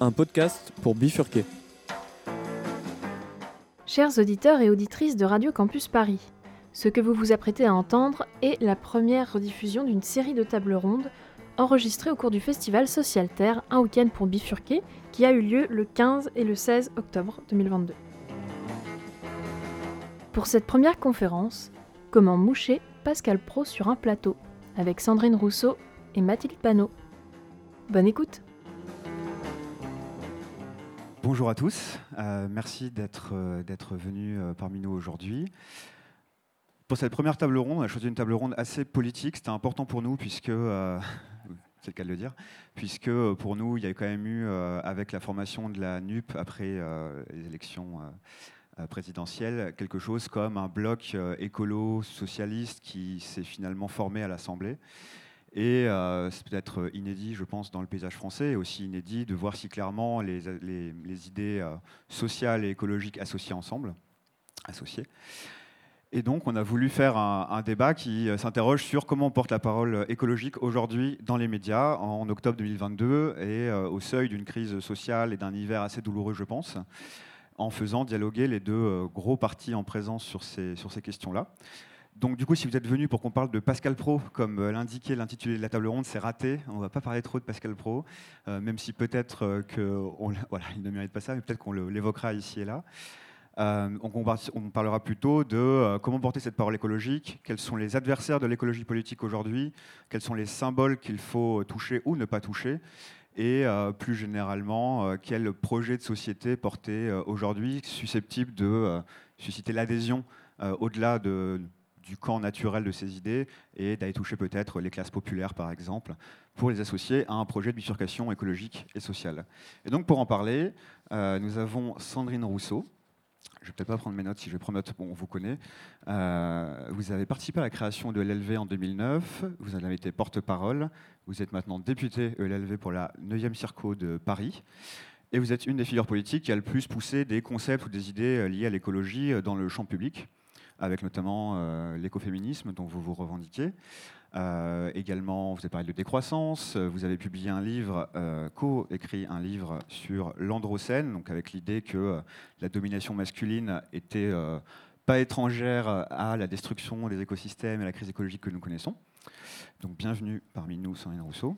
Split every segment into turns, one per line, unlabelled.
un podcast pour bifurquer.
Chers auditeurs et auditrices de Radio Campus Paris, ce que vous vous apprêtez à entendre est la première rediffusion d'une série de tables rondes enregistrées au cours du festival Social Terre, un week-end pour bifurquer, qui a eu lieu le 15 et le 16 octobre 2022. Pour cette première conférence, comment moucher Pascal Pro sur un plateau, avec Sandrine Rousseau et Mathilde Panot. Bonne écoute
Bonjour à tous, euh, merci d'être euh, venus euh, parmi nous aujourd'hui. Pour cette première table ronde, on a choisi une table ronde assez politique. C'était important pour nous puisque, c'est le cas de le dire, puisque pour nous, il y a quand même eu, avec la formation de la NUP après les élections présidentielles, quelque chose comme un bloc écolo-socialiste qui s'est finalement formé à l'Assemblée. Et euh, c'est peut-être inédit, je pense, dans le paysage français, et aussi inédit de voir si clairement les, idées euh, sociales et écologiques associées ensemble, associées. Et donc, on a voulu faire un, débat qui euh, s'interroge sur comment on porte la parole écologique aujourd'hui dans les médias en octobre 2022 et au seuil d'une crise sociale et d'un hiver assez douloureux, je pense, en faisant dialoguer les deux gros partis en présence sur ces questions-là. Donc du coup, si vous êtes venu pour qu'on parle de Pascal Pro, comme euh, l'indiquait l'intitulé de la table ronde, c'est raté. On ne va pas parler trop de Pascal Pro, euh, même si peut-être euh, qu'il voilà, ne mérite pas ça, mais peut-être qu'on l'évoquera ici et là. on, parlera plutôt de comment porter cette parole écologique, quels sont les adversaires de l'écologie politique aujourd'hui, quels sont les symboles qu'il faut toucher ou ne pas toucher, et plus généralement, quel projet de société porter aujourd'hui susceptible de susciter l'adhésion au-delà de du camp naturel de ces idées et d'aller toucher peut-être les classes populaires, par exemple, pour les associer à un projet de bifurcation écologique et sociale. Et donc, pour en parler, euh, nous avons Sandrine Rousseau. Je ne vais peut-être pas prendre mes notes, si je vais prendre bon, on vous connaît. Euh, vous avez participé à la création de l'LV en 2009, vous en avez été porte-parole, vous êtes maintenant député LLV pour la 9e Circo de Paris. Et vous êtes une des figures politiques qui a le plus poussé des concepts ou des idées euh, liées à l'écologie dans le champ public avec notamment euh, l'écoféminisme dont vous vous revendiquez. Euh, également, vous avez parlé de décroissance. Vous avez publié un livre, euh, co-écrit un livre sur l'androcène, donc avec l'idée que la domination masculine était pas étrangère à la destruction des écosystèmes et à la crise écologique que nous connaissons. Donc, bienvenue parmi nous, Sandrine Rousseau.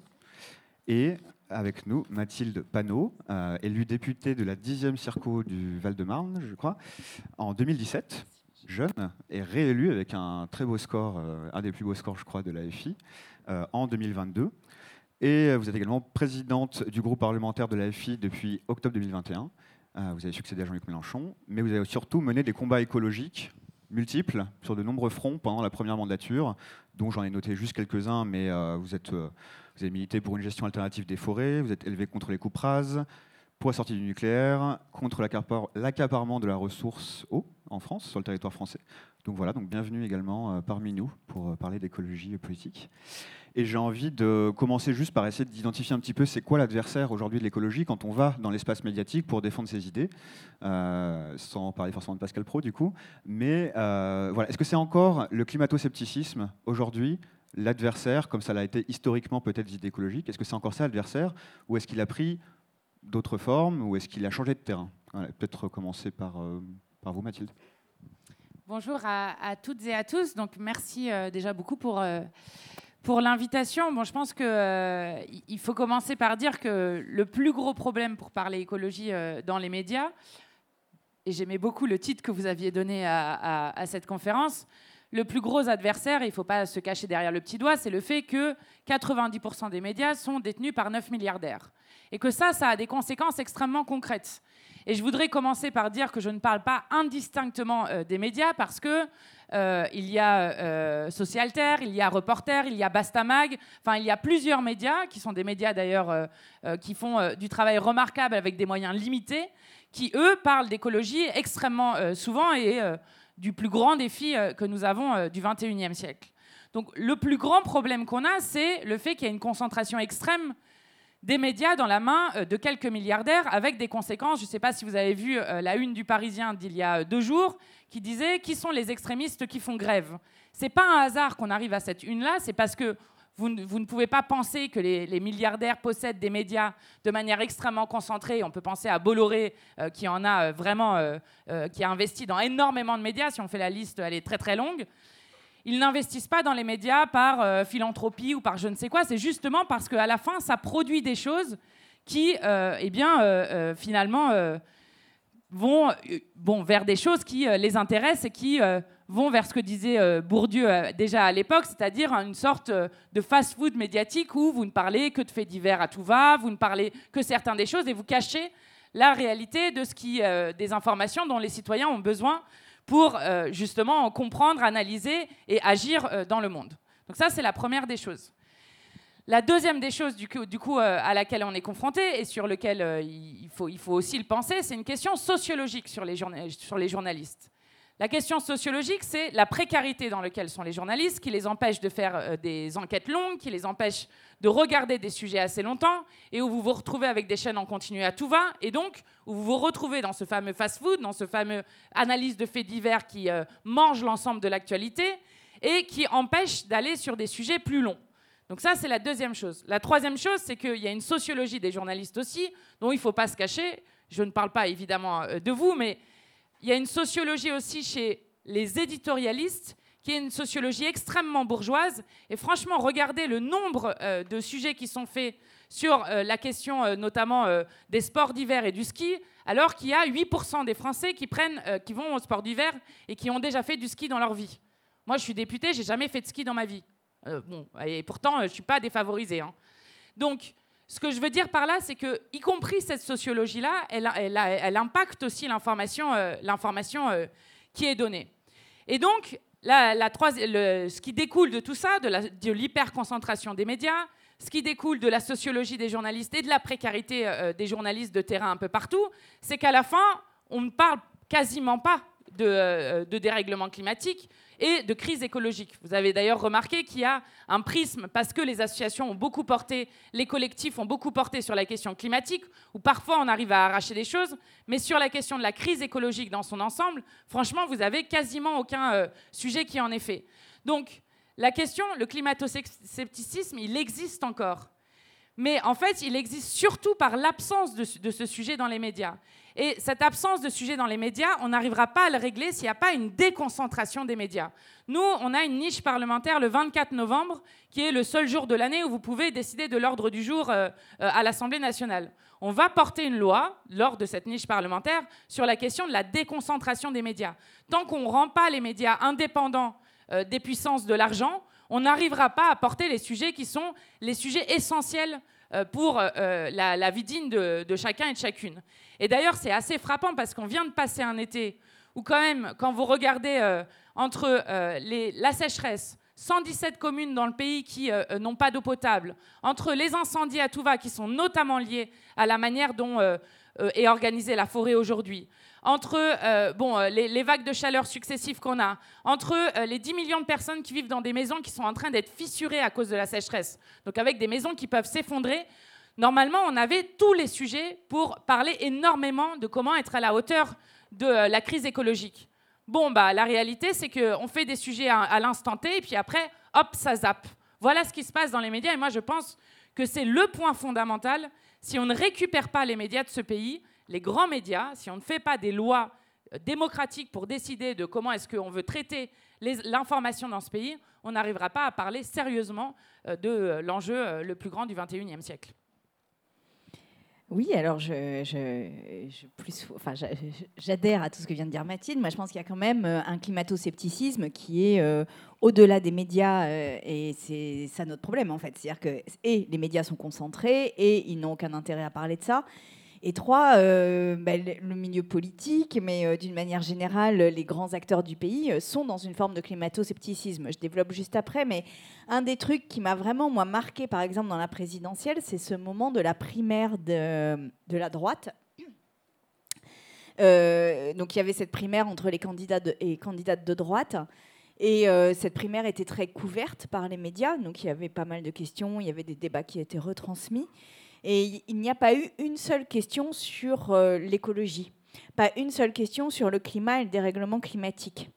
Et avec nous, Mathilde Panot, élue députée de la 10e Circo du Val-de-Marne, je crois, en 2017 jeune, est réélu avec un très beau score, euh, un des plus beaux scores, je crois, de l'AFI, euh, en 2022. Et vous êtes également présidente du groupe parlementaire de l'AFI depuis octobre 2021. Euh, vous avez succédé à Jean-Luc Mélenchon, mais vous avez surtout mené des combats écologiques multiples sur de nombreux fronts pendant la première mandature, dont j'en ai noté juste quelques-uns, mais vous, êtes, vous avez milité pour une gestion alternative des forêts, vous êtes élevé contre les coupes rases, pour la sortie du nucléaire, contre l'accaparement de la ressource eau en France, sur le territoire français. Donc voilà, donc bienvenue également euh, parmi nous pour euh, parler d'écologie politique. Et j'ai envie de commencer juste par essayer d'identifier un petit peu c'est quoi l'adversaire aujourd'hui de l'écologie quand on va dans l'espace médiatique pour défendre ses idées, euh, sans parler forcément de Pascal Pro du coup. Mais voilà, est-ce que c'est encore le climato-scepticisme aujourd'hui l'adversaire, comme ça l'a été historiquement peut-être des idées écologiques Est-ce que c'est encore ça l'adversaire? Ou est-ce qu'il a pris d'autres formes ou est-ce qu'il a changé de terrain? Peut-être commencer par, euh, par vous, Mathilde.
Bonjour à, toutes et à tous. Donc, merci euh, déjà beaucoup pour, euh, pour l'invitation. Bon, je pense qu'il il faut commencer par dire que le plus gros problème pour parler écologie dans les médias, et j'aimais beaucoup le titre que vous aviez donné à, à cette conférence, le plus gros adversaire, il ne faut pas se cacher derrière le petit doigt, c'est le fait que 90% des médias sont détenus par 9 milliardaires et que ça, ça a des conséquences extrêmement concrètes. Et je voudrais commencer par dire que je ne parle pas indistinctement euh, des médias parce que euh, il y a euh, Socialter, il y a Reporter, il y a Bastamag, enfin il y a plusieurs médias qui sont des médias d'ailleurs qui font du travail remarquable avec des moyens limités, qui eux parlent d'écologie extrêmement souvent et du plus grand défi que nous avons du 21e siècle. Donc le plus grand problème qu'on a, c'est le fait qu'il y a une concentration extrême des médias dans la main euh, de quelques milliardaires avec des conséquences. Je ne sais pas si vous avez vu euh, la une du Parisien d'il y a euh, deux jours qui disait qui sont les extrémistes qui font grève? C'est pas un hasard qu'on arrive à cette une-là, c'est parce que vous, ne pouvez pas penser que les, milliardaires possèdent des médias de manière extrêmement concentrée. On peut penser à Bolloré, qui en a vraiment, qui a investi dans énormément de médias. Si on fait la liste, elle est très très longue. Ils n'investissent pas dans les médias par philanthropie ou par je ne sais quoi. C'est justement parce qu'à la fin, ça produit des choses qui, eh bien, finalement vont bon, vers des choses qui les intéressent et qui vont vers ce que disait euh, Bourdieu euh, déjà à l'époque, c'est-à-dire une sorte euh, de fast-food médiatique où vous ne parlez que de faits divers à tout va, vous ne parlez que certains des choses et vous cachez la réalité de ce qui, des informations dont les citoyens ont besoin pour justement comprendre, analyser et agir dans le monde. Donc ça, c'est la première des choses. La deuxième des choses, du coup, coup à laquelle on est confronté et sur lequel il, faut, aussi le penser, c'est une question sociologique sur les journalistes. La question sociologique, c'est la précarité dans laquelle sont les journalistes, qui les empêche de faire euh, des enquêtes longues, qui les empêche de regarder des sujets assez longtemps, et où vous vous retrouvez avec des chaînes en continu à tout va, et donc où vous vous retrouvez dans ce fameux fast-food, dans ce fameux analyse de faits divers qui euh, mange l'ensemble de l'actualité, et qui empêche d'aller sur des sujets plus longs. Donc ça, c'est la deuxième chose. La troisième chose, c'est qu'il y a une sociologie des journalistes aussi, dont il ne faut pas se cacher. Je ne parle pas évidemment euh, de vous, mais il y a une sociologie aussi chez les éditorialistes, qui est une sociologie extrêmement bourgeoise. Et franchement, regardez le nombre euh, de sujets qui sont faits sur euh, la question euh, notamment des sports d'hiver et du ski, alors qu'il y a 8% des Français qui, prennent, qui vont au sport d'hiver et qui ont déjà fait du ski dans leur vie. Moi, je suis députée, j'ai jamais fait de ski dans ma vie. bon, et pourtant, je ne suis pas défavorisée. Hein. Donc, ce que je veux dire par là, c'est que, y compris cette sociologie-là, elle, impacte aussi l'information, euh, euh, qui est donnée. Et donc, ce qui découle de tout ça, de, l'hyperconcentration des médias, ce qui découle de la sociologie des journalistes et de la précarité euh, des journalistes de terrain un peu partout, c'est qu'à la fin, on ne parle quasiment pas de, de dérèglement climatique, et de crise écologique. Vous avez d'ailleurs remarqué qu'il y a un prisme, parce que les associations ont beaucoup porté, les collectifs ont beaucoup porté sur la question climatique, où parfois on arrive à arracher des choses, mais sur la question de la crise écologique dans son ensemble, franchement, vous avez quasiment aucun euh, sujet qui en est fait. Donc, la question, le climato-scepticisme, il existe encore. Mais en fait, il existe surtout par l'absence de, ce sujet dans les médias. Et cette absence de sujet dans les médias, on n'arrivera pas à le régler s'il n'y a pas une déconcentration des médias. Nous, on a une niche parlementaire le 24 novembre, qui est le seul jour de l'année où vous pouvez décider de l'ordre du jour euh, euh, à l'Assemblée nationale. On va porter une loi, lors de cette niche parlementaire, sur la question de la déconcentration des médias. Tant qu'on ne rend pas les médias indépendants euh, des puissances de l'argent, on n'arrivera pas à porter les sujets qui sont les sujets essentiels pour euh, euh, la, vie digne de, chacun et de chacune. Et d'ailleurs, c'est assez frappant parce qu'on vient de passer un été où quand même, quand vous regardez entre la sécheresse, 117 communes dans le pays qui n'ont pas d'eau potable, entre les incendies à tout va qui sont notamment liés à la manière dont est organisée la forêt aujourd'hui, entre euh, bon, euh, les, vagues de chaleur successives qu'on a, entre euh, les 10 millions de personnes qui vivent dans des maisons qui sont en train d'être fissurées à cause de la sécheresse, donc avec des maisons qui peuvent s'effondrer, normalement, on avait tous les sujets pour parler énormément de comment être à la hauteur de la crise écologique. Bon, bah, la réalité, c'est qu'on fait des sujets à, à l'instant T, et puis après, hop, ça zappe. Voilà ce qui se passe dans les médias, et moi, je pense que c'est le point fondamental. Si on ne récupère pas les médias de ce pays, les grands médias, si on ne fait pas des lois euh, démocratiques pour décider de comment est-ce qu'on veut traiter l'information dans ce pays, on n'arrivera pas à parler sérieusement euh, de euh, l'enjeu le plus grand du 21e siècle.
Oui, alors j'adhère à tout ce que vient de dire Mathilde. Moi, je pense qu'il y a quand même un climato-scepticisme qui est au-delà des médias, et c'est ça notre problème en fait. C'est-à-dire que et les médias sont concentrés et ils n'ont aucun intérêt à parler de ça. Et trois, euh, bah, le milieu politique, mais euh, d'une manière générale, les grands acteurs du pays euh, sont dans une forme de climato-scepticisme. Je développe juste après, mais un des trucs qui m'a vraiment, moi, marqué, par exemple, dans la présidentielle, c'est ce moment de la primaire de, de la droite. donc il y avait cette primaire entre les candidats et candidates de droite. Et cette primaire était très couverte par les médias, donc il y avait pas mal de questions, il y avait des débats qui étaient retransmis. Et il n'y a pas eu une seule question sur euh, l'écologie, pas une seule question sur le climat et le dérèglement climatique.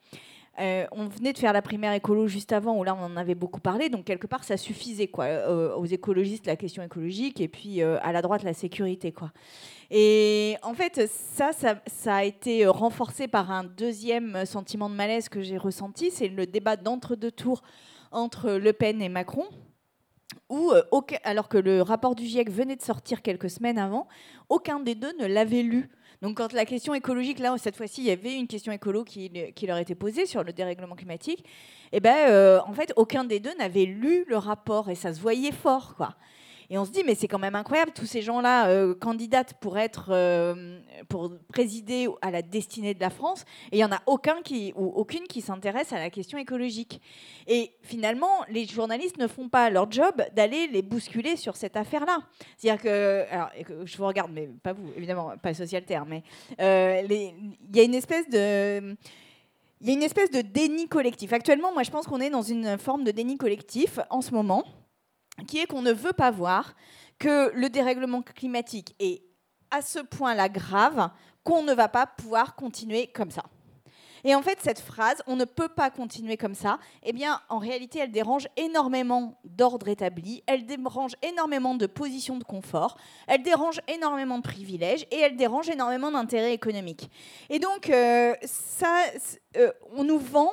euh, on venait de faire la primaire écolo juste avant, où là on en avait beaucoup parlé, donc quelque part ça suffisait quoi, euh, aux écologistes la question écologique et puis à la droite la sécurité quoi. Et en fait ça, ça, a été renforcé par un deuxième sentiment de malaise que j'ai ressenti, c'est le débat d'entre-deux tours entre Le Pen et Macron. Où, alors que le rapport du GIEC venait de sortir quelques semaines avant, aucun des deux ne l'avait lu. Donc quand la question écologique, là, cette fois-ci, il y avait une question écolo qui, leur était posée sur le dérèglement climatique, eh ben, euh, en fait, aucun des deux n'avait lu le rapport et ça se voyait fort, quoi. Et on se dit, mais c'est quand même incroyable, tous ces gens-là euh, candidatent pour être, euh, pour présider à la destinée de la France, et il y en a aucun qui ou aucune qui s'intéresse à la question écologique. Et finalement, les journalistes ne font pas leur job d'aller les bousculer sur cette affaire-là. C'est-à-dire que, alors, je vous regarde, mais pas vous, évidemment, pas Socialterre, mais euh, il y a une espèce de il y a une espèce de déni collectif. Actuellement, moi, je pense qu'on est dans une forme de déni collectif en ce moment qui est qu'on ne veut pas voir que le dérèglement climatique est à ce point-là grave qu'on ne va pas pouvoir continuer comme ça. Et en fait, cette phrase, on ne peut pas continuer comme ça, eh bien, en réalité, elle dérange énormément d'ordre établi, elle dérange énormément de positions de confort, elle dérange énormément de privilèges et elle dérange énormément d'intérêts économiques. Et donc, euh, ça, euh, on nous vend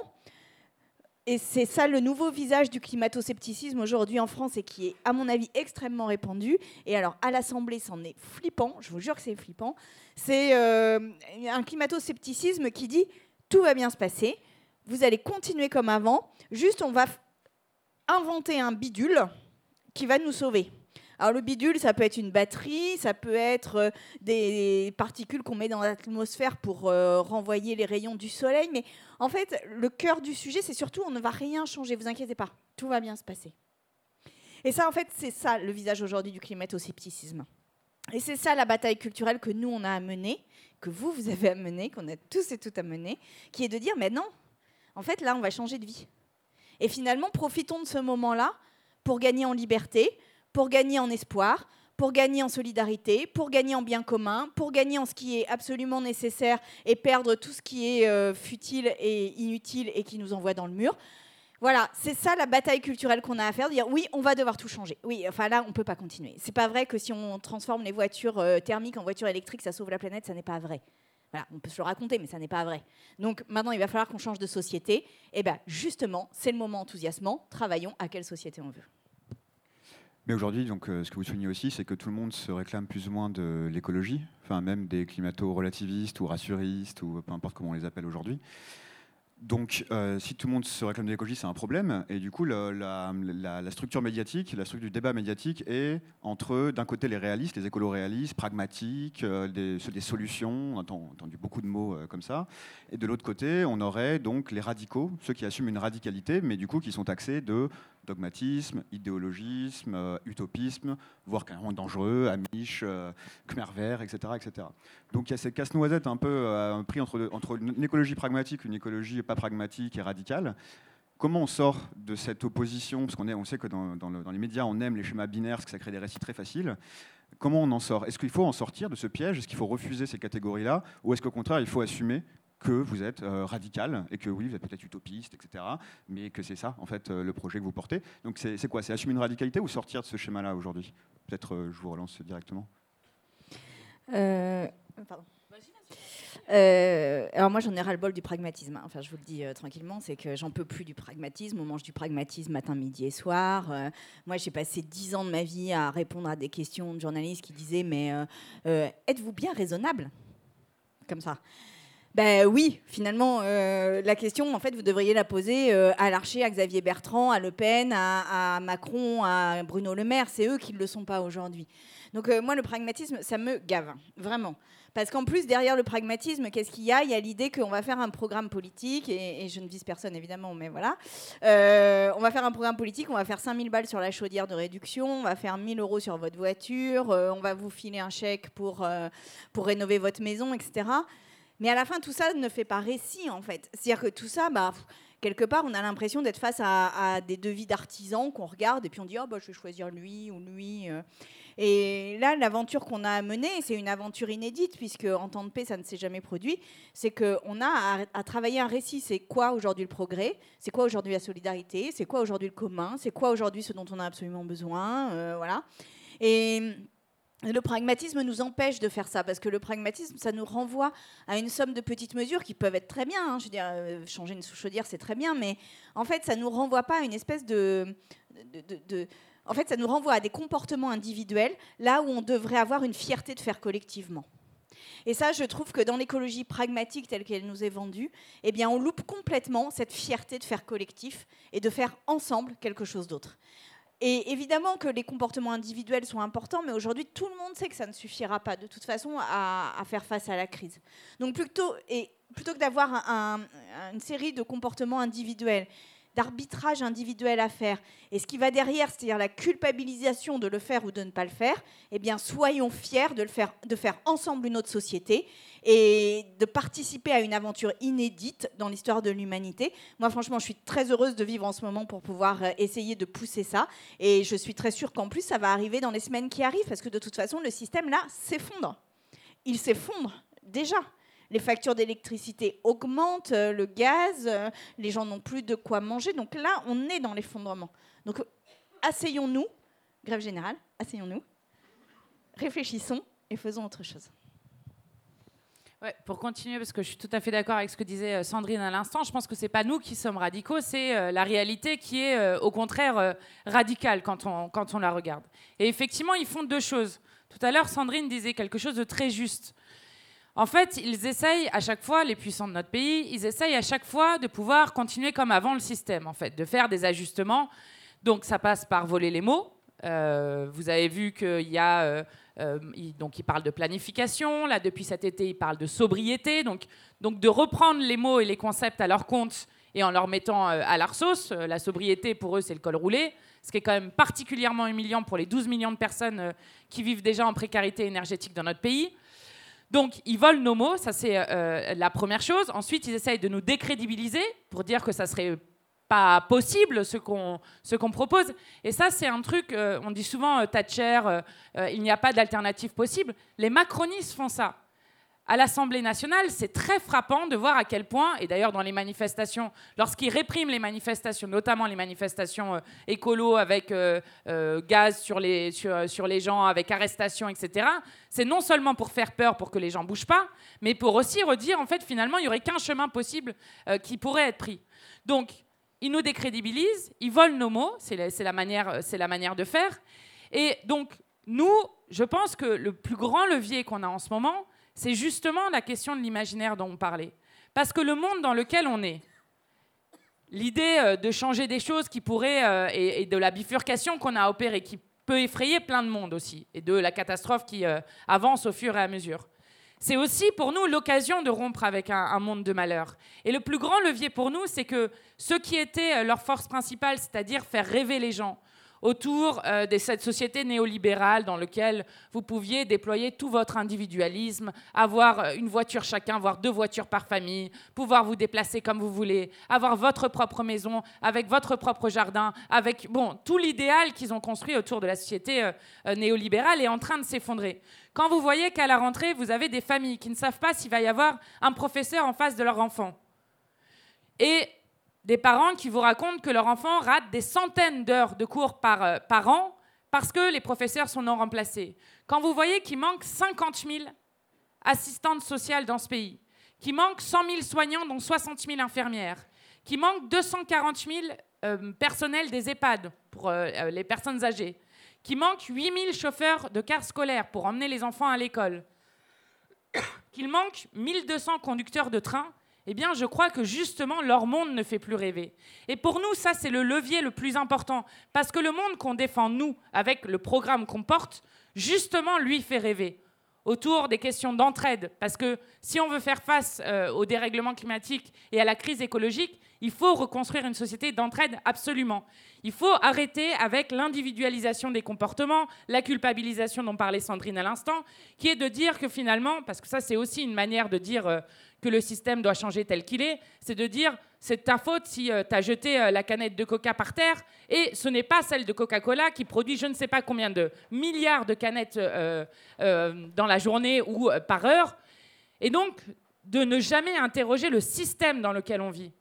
et c'est ça le nouveau visage du climato-scepticisme aujourd'hui en France et qui est, à mon avis, extrêmement répandu. Et alors, à l'Assemblée, c'en est flippant, je vous jure que c'est flippant. C'est euh, un climato-scepticisme qui dit tout va bien se passer, vous allez continuer comme avant, juste on va inventer un bidule qui va nous sauver. Alors le bidule, ça peut être une batterie, ça peut être euh, des particules qu'on met dans l'atmosphère pour euh, renvoyer les rayons du soleil. Mais en fait, le cœur du sujet, c'est surtout on ne va rien changer. Vous inquiétez pas, tout va bien se passer. Et ça, en fait, c'est ça le visage aujourd'hui du climato-scepticisme. Et c'est ça la bataille culturelle que nous, on a à mener, que vous, vous avez à mener, qu'on a tous et toutes à mener, qui est de dire, mais non, en fait, là, on va changer de vie. Et finalement, profitons de ce moment-là pour gagner en liberté, pour gagner en espoir, pour gagner en solidarité, pour gagner en bien commun, pour gagner en ce qui est absolument nécessaire et perdre tout ce qui est euh, futile et inutile et qui nous envoie dans le mur. Voilà, c'est ça la bataille culturelle qu'on a à faire, dire oui, on va devoir tout changer. Oui, enfin là, on ne peut pas continuer. C'est pas vrai que si on transforme les voitures euh, thermiques en voitures électriques, ça sauve la planète, ça n'est pas vrai. Voilà, on peut se le raconter, mais ça n'est pas vrai. Donc maintenant, il va falloir qu'on change de société. Et bien justement, c'est le moment enthousiasmant. Travaillons à quelle société on veut.
Mais aujourd'hui, donc, euh, ce que vous soulignez aussi, c'est que tout le monde se réclame plus ou moins de l'écologie, enfin même des climato-relativistes ou rassuristes, ou peu importe comment on les appelle aujourd'hui. Donc, euh, si tout le monde se réclame de l'écologie, c'est un problème. Et du coup, la, structure médiatique, la structure du débat médiatique est entre, d'un côté, les réalistes, les écolo-réalistes, pragmatiques, euh, des, des, solutions, on a entendu beaucoup de mots comme ça. Et de l'autre côté, on aurait donc les radicaux, ceux qui assument une radicalité, mais du coup, qui sont taxés de dogmatisme, idéologisme, euh, utopisme, voire carrément dangereux, amiche, euh, khmer vert, etc., etc. Donc il y a ces casse-noisettes un peu euh, pris entre, entre une écologie pragmatique, une écologie pas pragmatique et radicale. Comment on sort de cette opposition? Parce qu'on on sait que dans, dans, les médias, on aime les schémas binaires, parce que ça crée des récits très faciles. Comment on en sort? Est-ce qu'il faut en sortir de ce piège? Est-ce qu'il faut refuser ces catégories-là? Ou est-ce qu'au contraire, il faut assumer que vous êtes euh, radical et que oui, vous êtes peut-être utopiste, etc. Mais que c'est ça, en fait, euh, le projet que vous portez. Donc c'est quoi C'est assumer une radicalité ou sortir de ce schéma-là aujourd'hui? Peut-être euh, je vous relance directement.
pardon. alors moi j'en ai ras le bol du pragmatisme. Hein. Enfin je vous le dis tranquillement, c'est que j'en peux plus du pragmatisme. On mange du pragmatisme matin, midi et soir. moi j'ai passé dix ans de ma vie à répondre à des questions de journalistes qui disaient mais êtes-vous bien raisonnable? Comme ça. Ben oui, finalement, euh, la question, en fait, vous devriez la poser euh, à Larcher, à Xavier Bertrand, à Le Pen, à, Macron, à Bruno Le Maire. C'est eux qui ne le sont pas aujourd'hui. Donc euh, moi, le pragmatisme, ça me gave, vraiment. Parce qu'en plus, derrière le pragmatisme, qu'est-ce qu'il y a? Il y a l'idée qu'on va faire un programme politique, et, je ne vise personne évidemment, mais voilà. on va faire un programme politique, on va faire 5000 balles sur la chaudière de réduction, on va faire 1000 euros sur votre voiture, on va vous filer un chèque pour, pour rénover votre maison, etc. Mais à la fin, tout ça ne fait pas récit, en fait. C'est-à-dire que tout ça, bah, quelque part, on a l'impression d'être face à, des devis d'artisans qu'on regarde et puis on dit, oh, bah, je vais choisir lui ou lui. Euh. Et là, l'aventure qu'on a à mener, c'est une aventure inédite, puisque en temps de paix, ça ne s'est jamais produit, c'est qu'on a à, travailler un récit. C'est quoi aujourd'hui le progrès? C'est quoi aujourd'hui la solidarité? C'est quoi aujourd'hui le commun? C'est quoi aujourd'hui ce dont on a absolument besoin? Euh, Voilà. Et le pragmatisme nous empêche de faire ça, parce que le pragmatisme, ça nous renvoie à une somme de petites mesures qui peuvent être très bien. Hein. Je veux dire, euh, changer une sous-chaudière, c'est très bien, mais en fait, ça nous renvoie pas à une espèce de, de, En fait, ça nous renvoie à des comportements individuels, là où on devrait avoir une fierté de faire collectivement. Et ça, je trouve que dans l'écologie pragmatique telle qu'elle nous est vendue, eh bien, on loupe complètement cette fierté de faire collectif et de faire ensemble quelque chose d'autre. Et évidemment que les comportements individuels sont importants, mais aujourd'hui, tout le monde sait que ça ne suffira pas, de toute façon, à, faire face à la crise. Donc, plutôt, que d'avoir une série de comportements individuels, d'arbitrage individuel à faire, et ce qui va derrière, c'est-à-dire la culpabilisation de le faire ou de ne pas le faire, eh bien, soyons fiers de, le faire, de faire ensemble une autre société et de participer à une aventure inédite dans l'histoire de l'humanité. Moi, franchement, je suis très heureuse de vivre en ce moment pour pouvoir euh, essayer de pousser ça. Et je suis très sûre qu'en plus, ça va arriver dans les semaines qui arrivent, parce que de toute façon, le système, là, s'effondre. Il s'effondre déjà. Les factures d'électricité augmentent, euh, le gaz, euh, les gens n'ont plus de quoi manger. Donc là, on est dans l'effondrement. Donc, asseyons-nous, grève générale, asseyons-nous, réfléchissons et faisons autre chose
pour continuer, parce que je suis tout à fait d'accord avec ce que disait euh, Sandrine à l'instant, je pense que c'est pas nous qui sommes radicaux, c'est la réalité qui est au contraire radicale quand on, quand on la regarde. Et effectivement, ils font deux choses. Tout à l'heure, Sandrine disait quelque chose de très juste. En fait, ils essayent à chaque fois, les puissants de notre pays, ils essayent à chaque fois de pouvoir continuer comme avant le système, en fait, de faire des ajustements. Donc ça passe par voler les mots. vous avez vu qu'il y a euh, il, donc il parle de planification. Là, depuis cet été, il parle de sobriété. Donc, donc de reprendre les mots et les concepts à leur compte et en leur mettant euh, à leur sauce. Euh, la sobriété, pour eux, c'est le col roulé. Ce qui est quand même particulièrement humiliant pour les 12 millions de personnes qui vivent déjà en précarité énergétique dans notre pays. Donc, ils volent nos mots, ça c'est la première chose. Ensuite, ils essayent de nous décrédibiliser pour dire que ça serait pas possible ce qu'on propose. Et ça, c'est un truc, euh, on dit souvent, euh, Thatcher, euh, il n'y a pas d'alternative possible. Les macronistes font ça. À l'Assemblée nationale, c'est très frappant de voir à quel point, et d'ailleurs dans les manifestations, lorsqu'ils répriment les manifestations, notamment les manifestations écolo avec gaz sur les, sur, sur, les gens, avec arrestation, etc., c'est non seulement pour faire peur, pour que les gens bougent pas, mais pour aussi redire, en fait, finalement, il n'y aurait qu'un chemin possible qui pourrait être pris. Donc, ils nous décrédibilisent, ils volent nos mots, c'est la, la manière de faire. Et donc, nous, je pense que le plus grand levier qu'on a en ce moment, c'est justement la question de l'imaginaire dont on parlait. Parce que le monde dans lequel on est, l'idée euh, de changer des choses qui pourraient, euh, et, de la bifurcation qu'on a opérée, qui peut effrayer plein de monde aussi, et de la catastrophe qui euh, avance au fur et à mesure c'est aussi pour nous l'occasion de rompre avec un, monde de malheur. Et le plus grand levier pour nous, c'est que ce qui était euh, leur force principale, c'est-à-dire faire rêver les gens, autour euh, de cette société néolibérale dans laquelle vous pouviez déployer tout votre individualisme, avoir euh, une voiture chacun, voire deux voitures par famille, pouvoir vous déplacer comme vous voulez, avoir votre propre maison avec votre propre jardin, avec bon tout l'idéal qu'ils ont construit autour de la société euh, néolibérale est en train de s'effondrer. Quand vous voyez qu'à la rentrée, vous avez des familles qui ne savent pas s'il va y avoir un professeur en face de leur enfant. Et des parents qui vous racontent que leur enfant rate des centaines d'heures de cours par, euh, an parce que les professeurs sont non remplacés. Quand vous voyez qu'il manque 50 000 assistantes sociales dans ce pays, qu'il manque 100 000 soignants, dont 60 000 infirmières, qu'il manque 240 000 euh, personnels des EHPAD pour euh, les personnes âgées, qu'il manque 8 000 chauffeurs de cars scolaires pour emmener les enfants à l'école, qu'il manque 1200 conducteurs de train eh bien, je crois que justement, leur monde ne fait plus rêver. Et pour nous, ça, c'est le levier le plus important. Parce que le monde qu'on défend, nous, avec le programme qu'on porte, justement, lui fait rêver autour des questions d'entraide. Parce que si on veut faire face euh, au dérèglement climatique et à la crise écologique, il faut reconstruire une société d'entraide absolument. Il faut arrêter avec l'individualisation des comportements, la culpabilisation dont parlait Sandrine à l'instant, qui est de dire que finalement, parce que ça c'est aussi une manière de dire euh, que le système doit changer tel qu'il est, c'est de dire c'est ta faute si tu as jeté la canette de coca par terre, et ce n'est pas celle de Coca-Cola qui produit je ne sais pas combien de milliards de canettes dans la journée ou par heure. Et donc, de ne jamais interroger le système dans lequel on vit.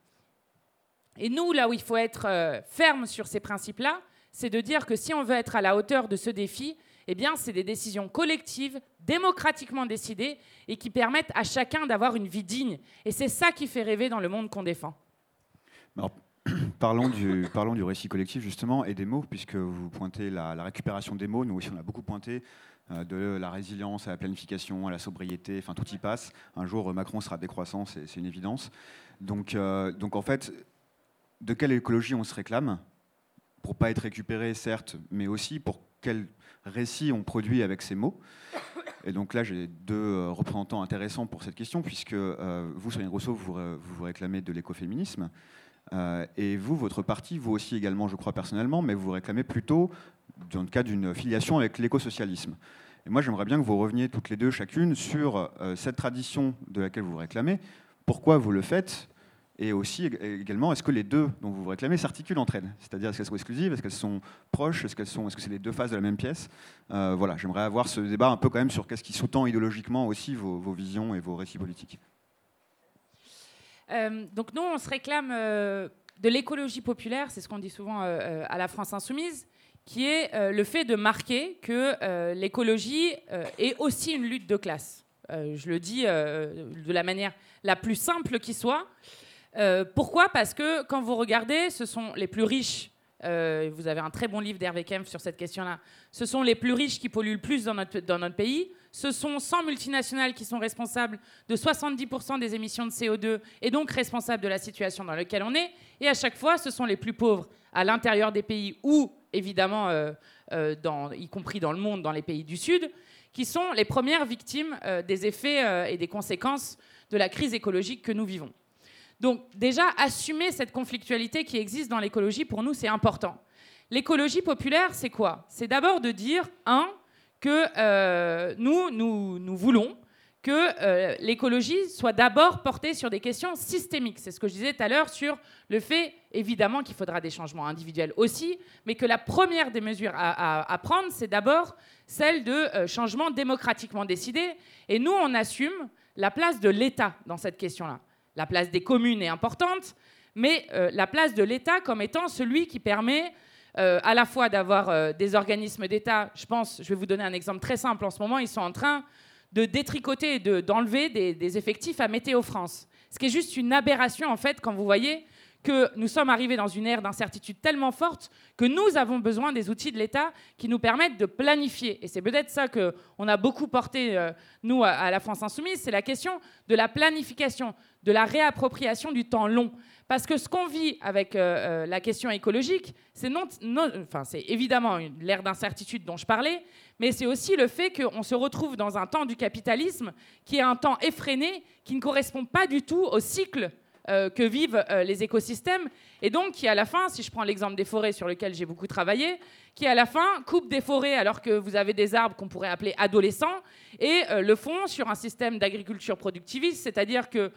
Et nous, là où il faut être ferme sur ces principes-là, c'est de dire que si on veut être à la hauteur de ce défi, eh bien, c'est des décisions collectives, démocratiquement décidées, et qui permettent à chacun d'avoir une vie digne. Et c'est ça qui fait rêver dans le monde qu'on défend.
parlons, du, parlons récit collectif, justement, et des mots, puisque vous pointez la, récupération des mots. Nous aussi, on a beaucoup pointé euh, de la résilience à la planification, à la sobriété, enfin, tout y passe. Un jour, Macron sera décroissant, c'est une évidence. Donc, euh, donc, en fait, de quelle écologie on se réclame pour pas être récupéré, certes, mais aussi pour quel récit on produit avec ces mots. Et donc là, j'ai deux euh, représentants intéressants pour cette question, puisque euh, vous, Sonia Rousseau, vous, vous, réclamez de l'écoféminisme. Euh, et vous, votre parti, vous aussi également, je crois personnellement, mais vous réclamez plutôt, dans le cas d'une filiation avec l'écosocialisme. Et moi, j'aimerais bien que vous reveniez toutes les deux, chacune, sur cette tradition de laquelle vous réclamez. Pourquoi vous le faites? Et aussi également, est-ce que les deux dont vous vous réclamez s'articulent entre elles? C'est-à-dire, est-ce qu'elles sont exclusives? Est-ce qu'elles sont proches? Est-ce qu'elles est-ce que c'est les deux faces de la même pièce? Euh, Voilà, j'aimerais avoir ce débat un peu quand même sur qu'est-ce qui sous-tend idéologiquement aussi vos, visions et vos récits politiques.
Euh, donc nous, on se réclame euh, de l'écologie populaire, c'est ce qu'on dit souvent à la France insoumise, qui est le fait de marquer que l'écologie est aussi une lutte de classe. je le dis de la manière la plus simple qui soit. Euh, pourquoi? Parce que quand vous regardez, ce sont les plus riches. Euh, vous avez un très bon livre d'Hervé Kempf sur cette question-là. Ce sont les plus riches qui polluent le plus dans notre, pays. Ce sont 100 multinationales qui sont responsables de 70% des émissions de CO2 et donc responsables de la situation dans laquelle on est. Et à chaque fois, ce sont les plus pauvres à l'intérieur des pays ou, évidemment, euh, y compris dans le monde, dans les pays du Sud, qui sont les premières victimes des effets et des conséquences de la crise écologique que nous vivons. Donc déjà, assumer cette conflictualité qui existe dans l'écologie, pour nous, c'est important. L'écologie populaire, c'est quoi? C'est d'abord de dire, un, que euh, nous, nous, voulons que euh, l'écologie soit d'abord portée sur des questions systémiques. C'est ce que je disais tout à l'heure sur le fait, évidemment, qu'il faudra des changements individuels aussi, mais que la première des mesures à, prendre, c'est d'abord celle de euh, changements démocratiquement décidés. Et nous, on assume la place de l'État dans cette question-là. La place des communes est importante, mais euh, la place de l'État comme étant celui qui permet euh, à la fois d'avoir euh, des organismes d'État. Je pense, je vais vous donner un exemple très simple. En ce moment, ils sont en train de détricoter et d'enlever des, des, effectifs à Météo France. Ce qui est juste une aberration, en fait, quand vous voyez que nous sommes arrivés dans une ère d'incertitude tellement forte que nous avons besoin des outils de l'État qui nous permettent de planifier. Et c'est peut-être ça qu'on a beaucoup porté, euh, nous, à, la France insoumise, c'est la question de la planification, de la réappropriation du temps long. Parce que ce qu'on vit avec euh, euh, la question écologique, c'est non, enfin, évidemment l'ère d'incertitude dont je parlais, mais c'est aussi le fait qu'on se retrouve dans un temps du capitalisme qui est un temps effréné, qui ne correspond pas du tout au cycle euh, que vivent euh, les écosystèmes, et donc qui à la fin, si je prends l'exemple des forêts sur lequel j'ai beaucoup travaillé, qui à la fin coupe des forêts alors que vous avez des arbres qu'on pourrait appeler adolescents, et euh, le font sur un système d'agriculture productiviste, c'est-à-dire que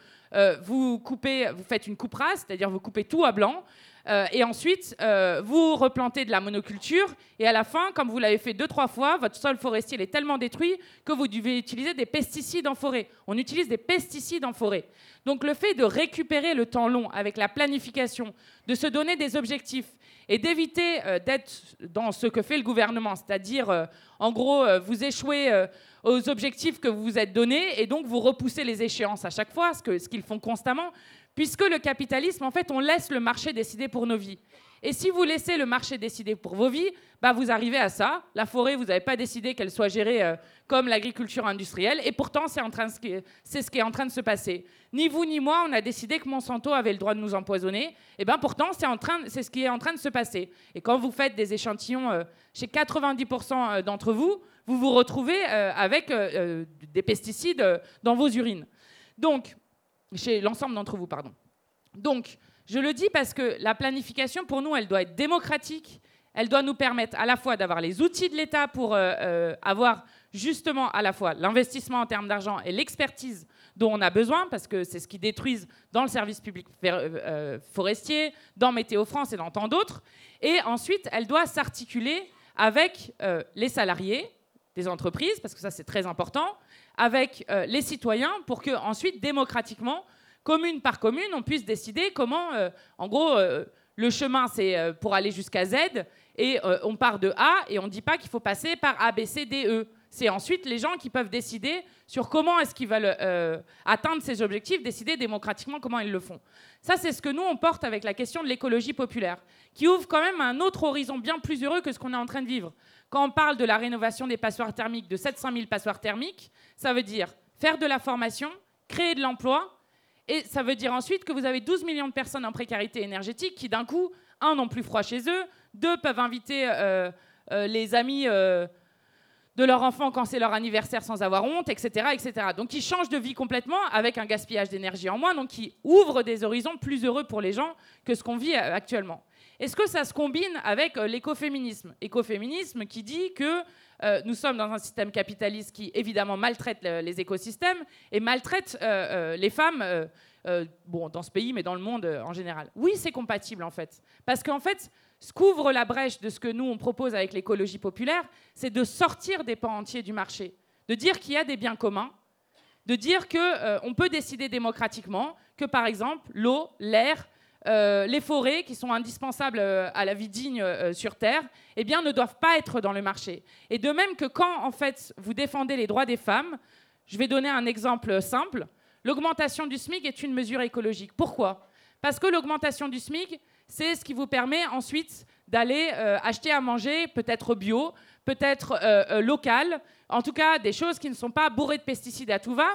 vous coupez, vous faites une coupe rase, c'est-à-dire vous coupez tout à blanc, euh, et ensuite, euh, vous replantez de la monoculture. Et à la fin, comme vous l'avez fait deux, trois fois, votre sol forestier est tellement détruit que vous devez utiliser des pesticides en forêt. On utilise des pesticides en forêt. Donc le fait de récupérer le temps long avec la planification, de se donner des objectifs et d'éviter euh, d'être dans ce que fait le gouvernement, c'est-à-dire, en gros, vous échouez aux objectifs que vous vous êtes donnés et donc vous repoussez les échéances à chaque fois, ce qu'ils font constamment. Puisque le capitalisme, en fait, on laisse le marché décider pour nos vies. Et si vous laissez le marché décider pour vos vies, bah vous arrivez à ça. La forêt, vous n'avez pas décidé qu'elle soit gérée euh, comme l'agriculture industrielle. Et pourtant, c'est ce qui est en train de se passer. Ni vous ni moi, on a décidé que Monsanto avait le droit de nous empoisonner. Et bien pourtant, c'est ce qui est en train de se passer. Et quand vous faites des échantillons euh, chez 90% euh, d'entre vous, vous vous retrouvez avec des pesticides dans vos urines. Donc, chez l'ensemble d'entre vous, pardon. Donc, je le dis parce que la planification, pour nous, elle doit être démocratique. Elle doit nous permettre à la fois d'avoir les outils de l'État pour euh, euh, avoir justement à la fois l'investissement en termes d'argent et l'expertise dont on a besoin, parce que c'est ce qui détruisent dans le service public euh, forestier, dans Météo France et dans tant d'autres. Et ensuite, elle doit s'articuler avec les salariés des entreprises, parce que ça c'est très important, avec euh, les citoyens, pour que ensuite, démocratiquement, commune par commune, on puisse décider comment, en gros, le chemin c'est pour aller jusqu'à Z, et on part de A, et on ne dit pas qu'il faut passer par A, B, C, D, E. C'est ensuite les gens qui peuvent décider sur comment est-ce qu'ils veulent euh, atteindre ces objectifs, décider démocratiquement comment ils le font. Ça, c'est ce que nous, on porte avec la question de l'écologie populaire, qui ouvre quand même un autre horizon bien plus heureux que ce qu'on est en train de vivre. Quand on parle de la rénovation des passoires thermiques, de 700 000 passoires thermiques, ça veut dire faire de la formation, créer de l'emploi, et ça veut dire ensuite que vous avez 12 millions de personnes en précarité énergétique qui, d'un coup, un, n'ont plus froid chez eux, deux, peuvent inviter euh, euh, les amis de leur enfant quand c'est leur anniversaire sans avoir honte, etc., etc. Donc ils changent de vie complètement avec un gaspillage d'énergie en moins, donc qui ouvre des horizons plus heureux pour les gens que ce qu'on vit euh, actuellement. Est-ce que ça se combine avec euh, l'écoféminisme? Écoféminisme qui dit que euh, nous sommes dans un système capitaliste qui évidemment maltraite les écosystèmes et maltraite les femmes. dans ce pays, mais dans le monde en général. Oui, c'est compatible en fait. Parce qu'en fait, ce qu'ouvre la brèche de ce que nous, on propose avec l'écologie populaire, c'est de sortir des pans entiers du marché, de dire qu'il y a des biens communs, de dire qu'on euh, peut décider démocratiquement que, par exemple, l'eau, l'air, euh, les forêts, qui sont indispensables euh, à la vie digne sur Terre, eh bien, ne doivent pas être dans le marché. Et de même que quand, en fait, vous défendez les droits des femmes, je vais donner un exemple simple, l'augmentation du SMIC est une mesure écologique. Pourquoi? Parce que l'augmentation du SMIC, c'est ce qui vous permet ensuite d'aller euh, acheter à manger, peut-être bio, peut-être euh, euh, local, en tout cas des choses qui ne sont pas bourrées de pesticides à tout va.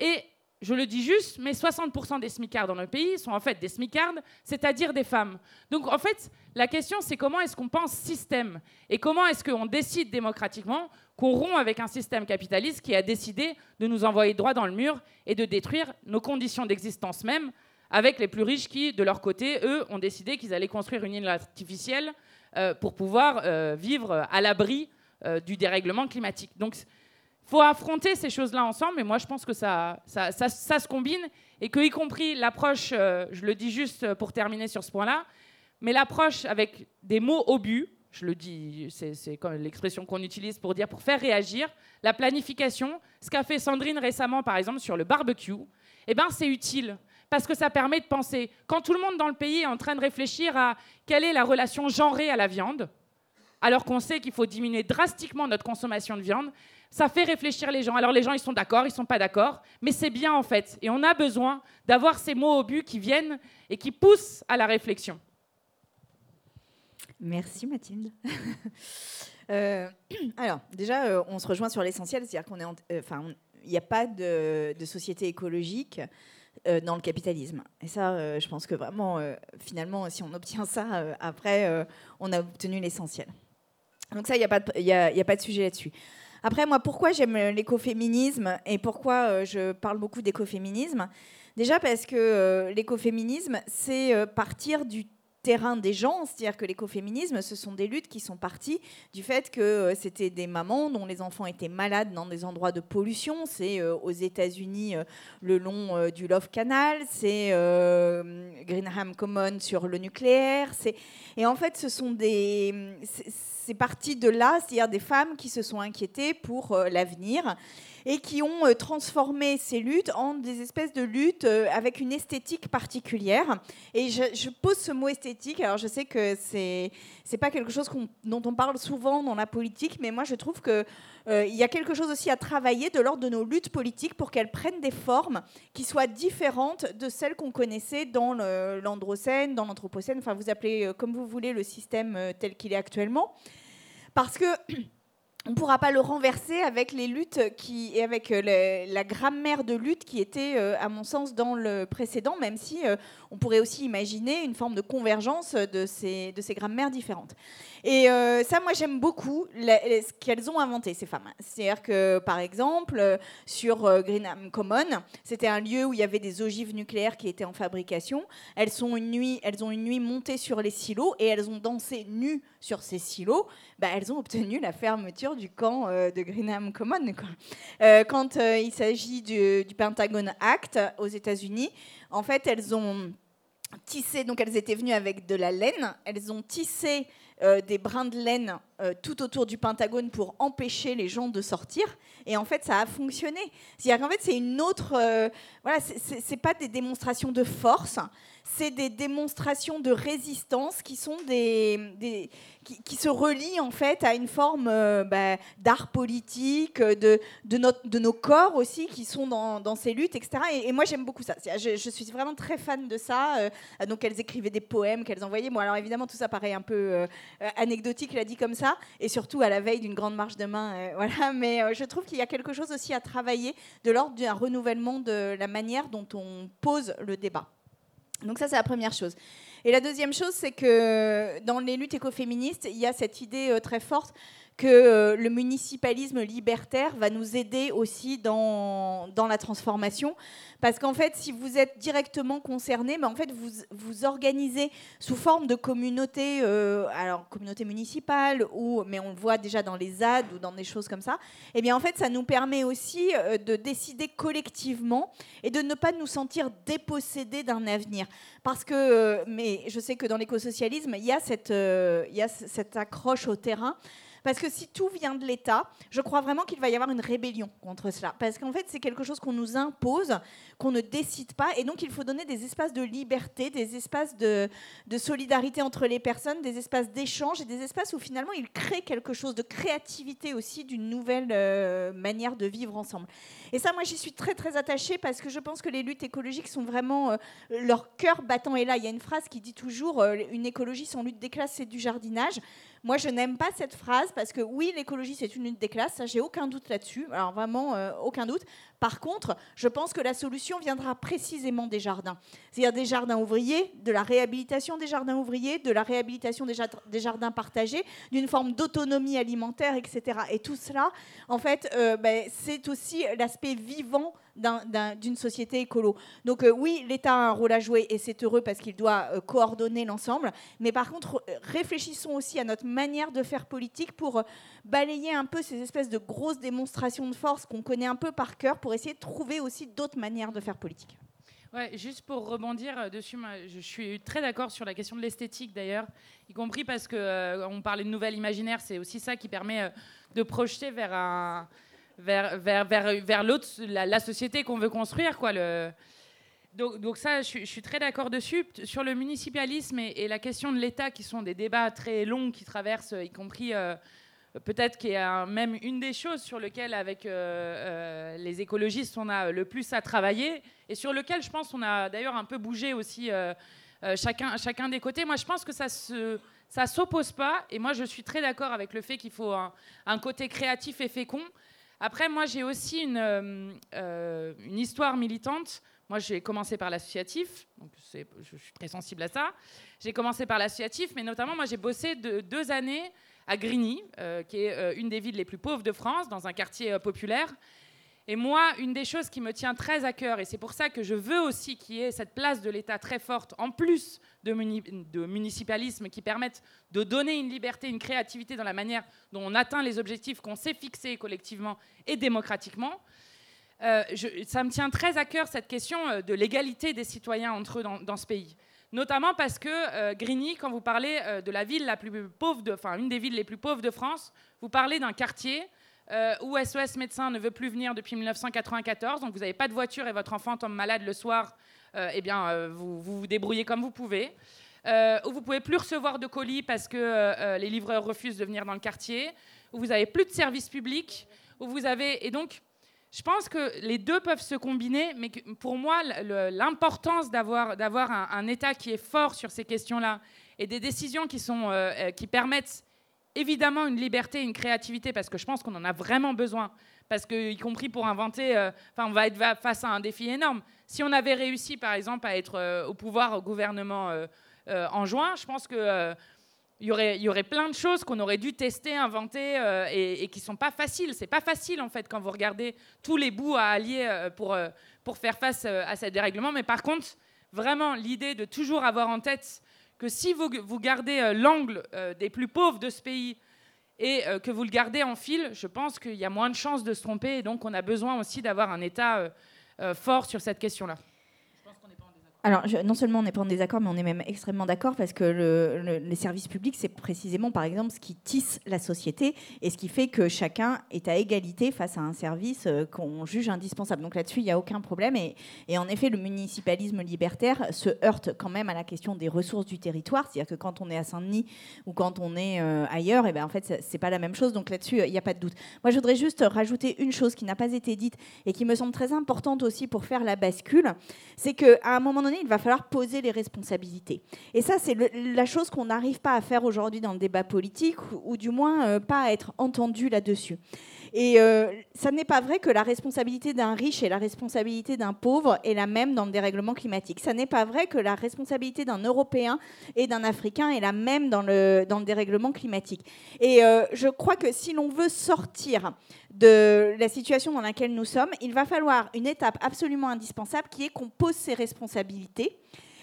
Et je le dis juste, mais 60% des smicards dans le pays sont en fait des smicards, c'est-à-dire des femmes. Donc en fait, la question c'est comment est-ce qu'on pense système et comment est-ce qu'on décide démocratiquement qu'on rompt avec un système capitaliste qui a décidé de nous envoyer droit dans le mur et de détruire nos conditions d'existence même avec les plus riches qui, de leur côté, eux, ont décidé qu'ils allaient construire une île artificielle euh, pour pouvoir euh, vivre à l'abri euh, du dérèglement climatique. Donc, faut affronter ces choses-là ensemble, et moi, je pense que ça, ça, se combine, et que, y compris l'approche, je le dis juste pour terminer sur ce point-là, mais l'approche avec des mots obus, je le dis, c'est l'expression qu'on utilise pour dire pour faire réagir, la planification, ce qu'a fait Sandrine récemment, par exemple, sur le barbecue, eh ben, c'est utile parce que ça permet de penser. Quand tout le monde dans le pays est en train de réfléchir à quelle est la relation genrée à la viande, alors qu'on sait qu'il faut diminuer drastiquement notre consommation de viande, ça fait réfléchir les gens. Alors les gens, ils sont d'accord, ils sont pas d'accord, mais c'est bien en fait. Et on a besoin d'avoir ces mots au but qui viennent et qui poussent à la réflexion.
Merci Mathilde. Euh, alors déjà, euh, on se rejoint sur l'essentiel, c'est-à-dire est, euh, n'y a pas de, société écologique dans le capitalisme. Et ça, je pense que vraiment, finalement, si on obtient ça, après, on a obtenu l'essentiel. Donc ça, il n'y a pas de sujet là-dessus. Après, moi, pourquoi j'aime l'écoféminisme et pourquoi je parle beaucoup d'écoféminisme? Déjà parce que l'écoféminisme, c'est partir du terrain des gens, c'est-à-dire que l'écoféminisme, ce sont des luttes qui sont parties du fait que euh, c'était des mamans dont les enfants étaient malades dans des endroits de pollution. C'est euh, aux États-Unis euh, le long du Love Canal, c'est Greenham Common sur le nucléaire. Et en fait, ce sont des. C'est parti de là, c'est-à-dire des femmes qui se sont inquiétées pour l'avenir et qui ont euh, transformé ces luttes en des espèces de luttes euh, avec une esthétique particulière. Et je, pose ce mot esthétique. Alors je sais que c'est c'est pas quelque chose dont on parle souvent dans la politique, mais moi je trouve que euh, il y a quelque chose aussi à travailler de l'ordre de nos luttes politiques pour qu'elles prennent des formes qui soient différentes de celles qu'on connaissait dans l'androcène, dans l'anthropocène. Enfin, vous appelez comme vous voulez le système tel qu'il est actuellement, parce que on ne pourra pas le renverser avec les luttes qui, et avec euh, la grammaire de lutte qui était, euh, à mon sens, dans le précédent, même si euh, on pourrait aussi imaginer une forme de convergence de ces, de ces grammaires différentes. Et euh, ça, moi, j'aime beaucoup ce qu'elles ont inventé, ces femmes. C'est-à-dire que, par exemple, euh, sur euh, Greenham Common, c'était un lieu où il y avait des ogives nucléaires qui étaient en fabrication. Elles, sont une nuit, elles ont une nuit montée sur les silos et elles ont dansé nues sur ces silos. Bah, elles ont obtenu la fermeture du camp de Greenham Common. quand il s'agit du, du Pentagon Act aux États-Unis, en fait, elles ont tissé, donc elles étaient venues avec de la laine, elles ont tissé euh, des brins de laine euh, tout autour du Pentagone pour empêcher les gens de sortir. Et en fait, ça a fonctionné. C'est-à-dire qu'en fait, c'est une autre. Euh, voilà, c'est pas des démonstrations de force, c'est des démonstrations de résistance qui sont des, qui, se relient en fait à une forme euh, bah, d'art politique, de, de, notre, de, nos corps aussi qui sont dans, dans ces luttes, etc. Et, moi j'aime beaucoup ça. Je, suis vraiment très fan de ça. Euh, donc elles écrivaient des poèmes qu'elles envoyaient. Bon alors évidemment tout ça paraît un peu euh, anecdotique, l'a dit comme ça, et surtout à la veille d'une grande marche de main. voilà. Mais je trouve qu'il y a quelque chose aussi à travailler de l'ordre d'un renouvellement de la manière dont on pose le débat. Donc ça, c'est la première chose. Et la deuxième chose, c'est que dans les luttes écoféministes, il y a cette idée euh, très forte que euh, le municipalisme libertaire va nous aider aussi dans, dans la transformation. Parce qu'en fait, si vous êtes directement concerné, mais en fait, vous vous organisez sous forme de communauté, euh, alors communauté municipale, ou, mais on le voit déjà dans les ZAD ou dans des choses comme ça, et eh bien en fait, ça nous permet aussi euh, de décider collectivement et de ne pas nous sentir dépossédés d'un avenir. Parce que, mais je sais que dans l'écosocialisme, il y a cette, il y a cette accroche au terrain. Parce que si tout vient de l'État, je crois vraiment qu'il va y avoir une rébellion contre cela. Parce qu'en fait, c'est quelque chose qu'on nous impose, qu'on ne décide pas. Et donc, il faut donner des espaces de liberté, des espaces de, solidarité entre les personnes, des espaces d'échange et des espaces où finalement, il crée quelque chose de créativité aussi, d'une nouvelle euh, manière de vivre ensemble. Et ça, moi, j'y suis très, très attachée parce que je pense que les luttes écologiques sont vraiment. Euh, leur cœur battant est là. Il y a une phrase qui dit toujours euh, une écologie sans lutte des classes, c'est du jardinage. Moi, je n'aime pas cette phrase parce que oui, l'écologie, c'est une lutte des classes, ça, j'ai aucun doute là-dessus. Alors vraiment, euh, aucun doute. Par contre, je pense que la solution viendra précisément des jardins. C'est-à-dire des jardins ouvriers, de la réhabilitation des jardins ouvriers, de la réhabilitation des, jardins partagés, d'une forme d'autonomie alimentaire, etc. Et tout cela, en fait, euh, ben, c'est aussi l'aspect vivant d'une société écolo. Donc euh, oui, l'État a un rôle à jouer et c'est heureux parce qu'il doit euh, coordonner l'ensemble. Mais par contre, réfléchissons aussi à notre manière de faire politique pour balayer un peu ces espèces de grosses démonstrations de force qu'on connaît un peu par cœur pour essayer de trouver aussi d'autres manières de faire politique.
Ouais, juste pour rebondir euh, dessus, je suis très d'accord sur la question de l'esthétique d'ailleurs, y compris parce que euh, on parlait de nouvelle imaginaire, c'est aussi ça qui permet euh, de projeter vers un, vers, vers, vers, vers l'autre, la, société qu'on veut construire, quoi. Donc, donc, ça, je, suis très d'accord dessus. Sur le municipalisme et, la question de l'État, qui sont des débats très longs qui traversent, y compris peut-être qu'il y a même une des choses sur lesquelles, avec euh, euh, les écologistes, on a le plus à travailler, et sur lequel je pense on a d'ailleurs un peu bougé aussi euh, chacun, des côtés. Moi, je pense que ça se s'oppose pas, et moi je suis très d'accord avec le fait qu'il faut un, côté créatif et fécond. Après, moi j'ai aussi une, histoire militante. Moi, j'ai commencé par l'associatif, donc je suis très sensible à ça. J'ai commencé par l'associatif, mais notamment, moi, j'ai bossé de, deux années à Grigny, euh, qui est euh, une des villes les plus pauvres de France, dans un quartier euh, populaire. Et moi, une des choses qui me tient très à cœur, et c'est pour ça que je veux aussi qu'il y ait cette place de l'État très forte, en plus de, municipalisme, qui permette de donner une liberté, une créativité dans la manière dont on atteint les objectifs qu'on s'est fixés collectivement et démocratiquement. ça me tient très à cœur cette question de l'égalité des citoyens entre eux dans ce pays notamment parce que euh, Grigny, quand vous parlez euh, de la ville la plus pauvre, enfin une des villes les plus pauvres de France, vous parlez d'un quartier euh, où SOS Médecins ne veut plus venir depuis 1994, donc vous n'avez pas de voiture et votre enfant tombe malade le soir, eh bien vous, vous, débrouillez comme vous pouvez. où vous pouvez plus recevoir de colis parce que les livreurs refusent de venir dans le quartier, où vous avez plus de services publics, où vous avez et donc je pense que les deux peuvent se combiner, mais pour moi, l'importance d'avoir, un, État qui est fort sur ces questions-là et des décisions euh, euh, qui permettent évidemment une liberté, une créativité, parce que je pense qu'on en a vraiment besoin, parce que, y compris pour inventer, euh, on va être face à un défi énorme. Si on avait réussi, par exemple, à être au pouvoir au gouvernement en juin, je pense que il y aurait, plein de choses qu'on aurait dû tester, inventer euh, et, qui ne sont pas faciles. C'est pas facile en fait quand vous regardez tous les bouts à allier euh, pour, euh, pour faire face à ce dérèglement. Mais par contre, vraiment, l'idée de toujours avoir en tête que si vous, vous gardez l'angle des plus pauvres de ce pays et que vous le gardez en fil, je pense qu'il y a moins de chances de se tromper. Et donc, on a besoin aussi d'avoir un État fort sur cette question-là.
Alors, non seulement on n'est pas en désaccord, mais on est même extrêmement d'accord parce que le, les services publics, c'est précisément, par exemple, ce qui tisse la société et ce qui fait que chacun est à égalité face à un service euh, qu'on juge indispensable. Donc là-dessus, il n'y a aucun problème. Et, et, en effet, le municipalisme libertaire se heurte quand même à la question des ressources du territoire. C'est-à-dire que quand on est à Saint-Denis ou quand on est euh, ailleurs, et eh ben, en fait, c'est pas la même chose. Donc là-dessus, il n'y a pas de doute. Moi, je voudrais juste rajouter une chose qui n'a pas été dite et qui me semble très importante aussi pour faire la bascule. C'est qu'à un moment donné, il va falloir poser les responsabilités. Et ça, c'est la chose qu'on n'arrive pas à faire aujourd'hui dans le débat politique, ou, du moins euh, pas à être entendu là-dessus. Et euh, ça n'est pas vrai que la responsabilité d'un riche et la responsabilité d'un pauvre est la même dans le dérèglement climatique. Ça n'est pas vrai que la responsabilité d'un Européen et d'un Africain est la même dans le, dans le dérèglement climatique. Et euh, je crois que si l'on veut sortir de la situation dans laquelle nous sommes, il va falloir une étape absolument indispensable qui est qu'on pose ses responsabilités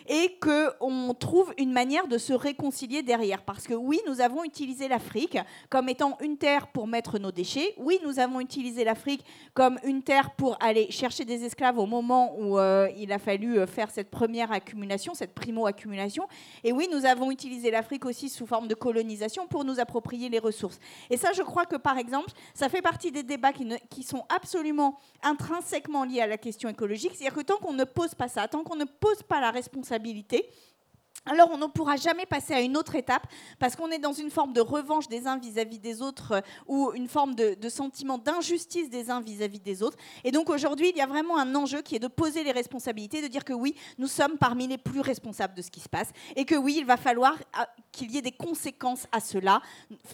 et qu'on trouve une manière de se réconcilier derrière. Parce que oui, nous avons utilisé l'Afrique comme étant une terre pour mettre nos déchets. Oui, nous avons utilisé l'Afrique comme une terre pour aller chercher des esclaves au moment où euh, il a fallu euh, faire cette première accumulation, cette primo-accumulation. Et oui, nous avons utilisé l'Afrique aussi sous forme de colonisation pour nous approprier les ressources. Et ça, je crois que par exemple, ça fait partie des débats qui, qui sont absolument intrinsèquement liés à la question écologique. C'est-à-dire que tant qu'on ne pose pas ça, tant qu'on ne pose pas la responsabilité, alors on ne pourra jamais passer à une autre étape parce qu'on est dans une forme de revanche des uns vis-à-vis des autres euh, ou une forme de, sentiment d'injustice des uns vis-à-vis des autres. Et donc aujourd'hui, il y a vraiment un enjeu qui est de poser les responsabilités, de dire que oui, nous sommes parmi les plus responsables de ce qui se passe et que oui, il va falloir euh, qu'il y ait des conséquences à cela,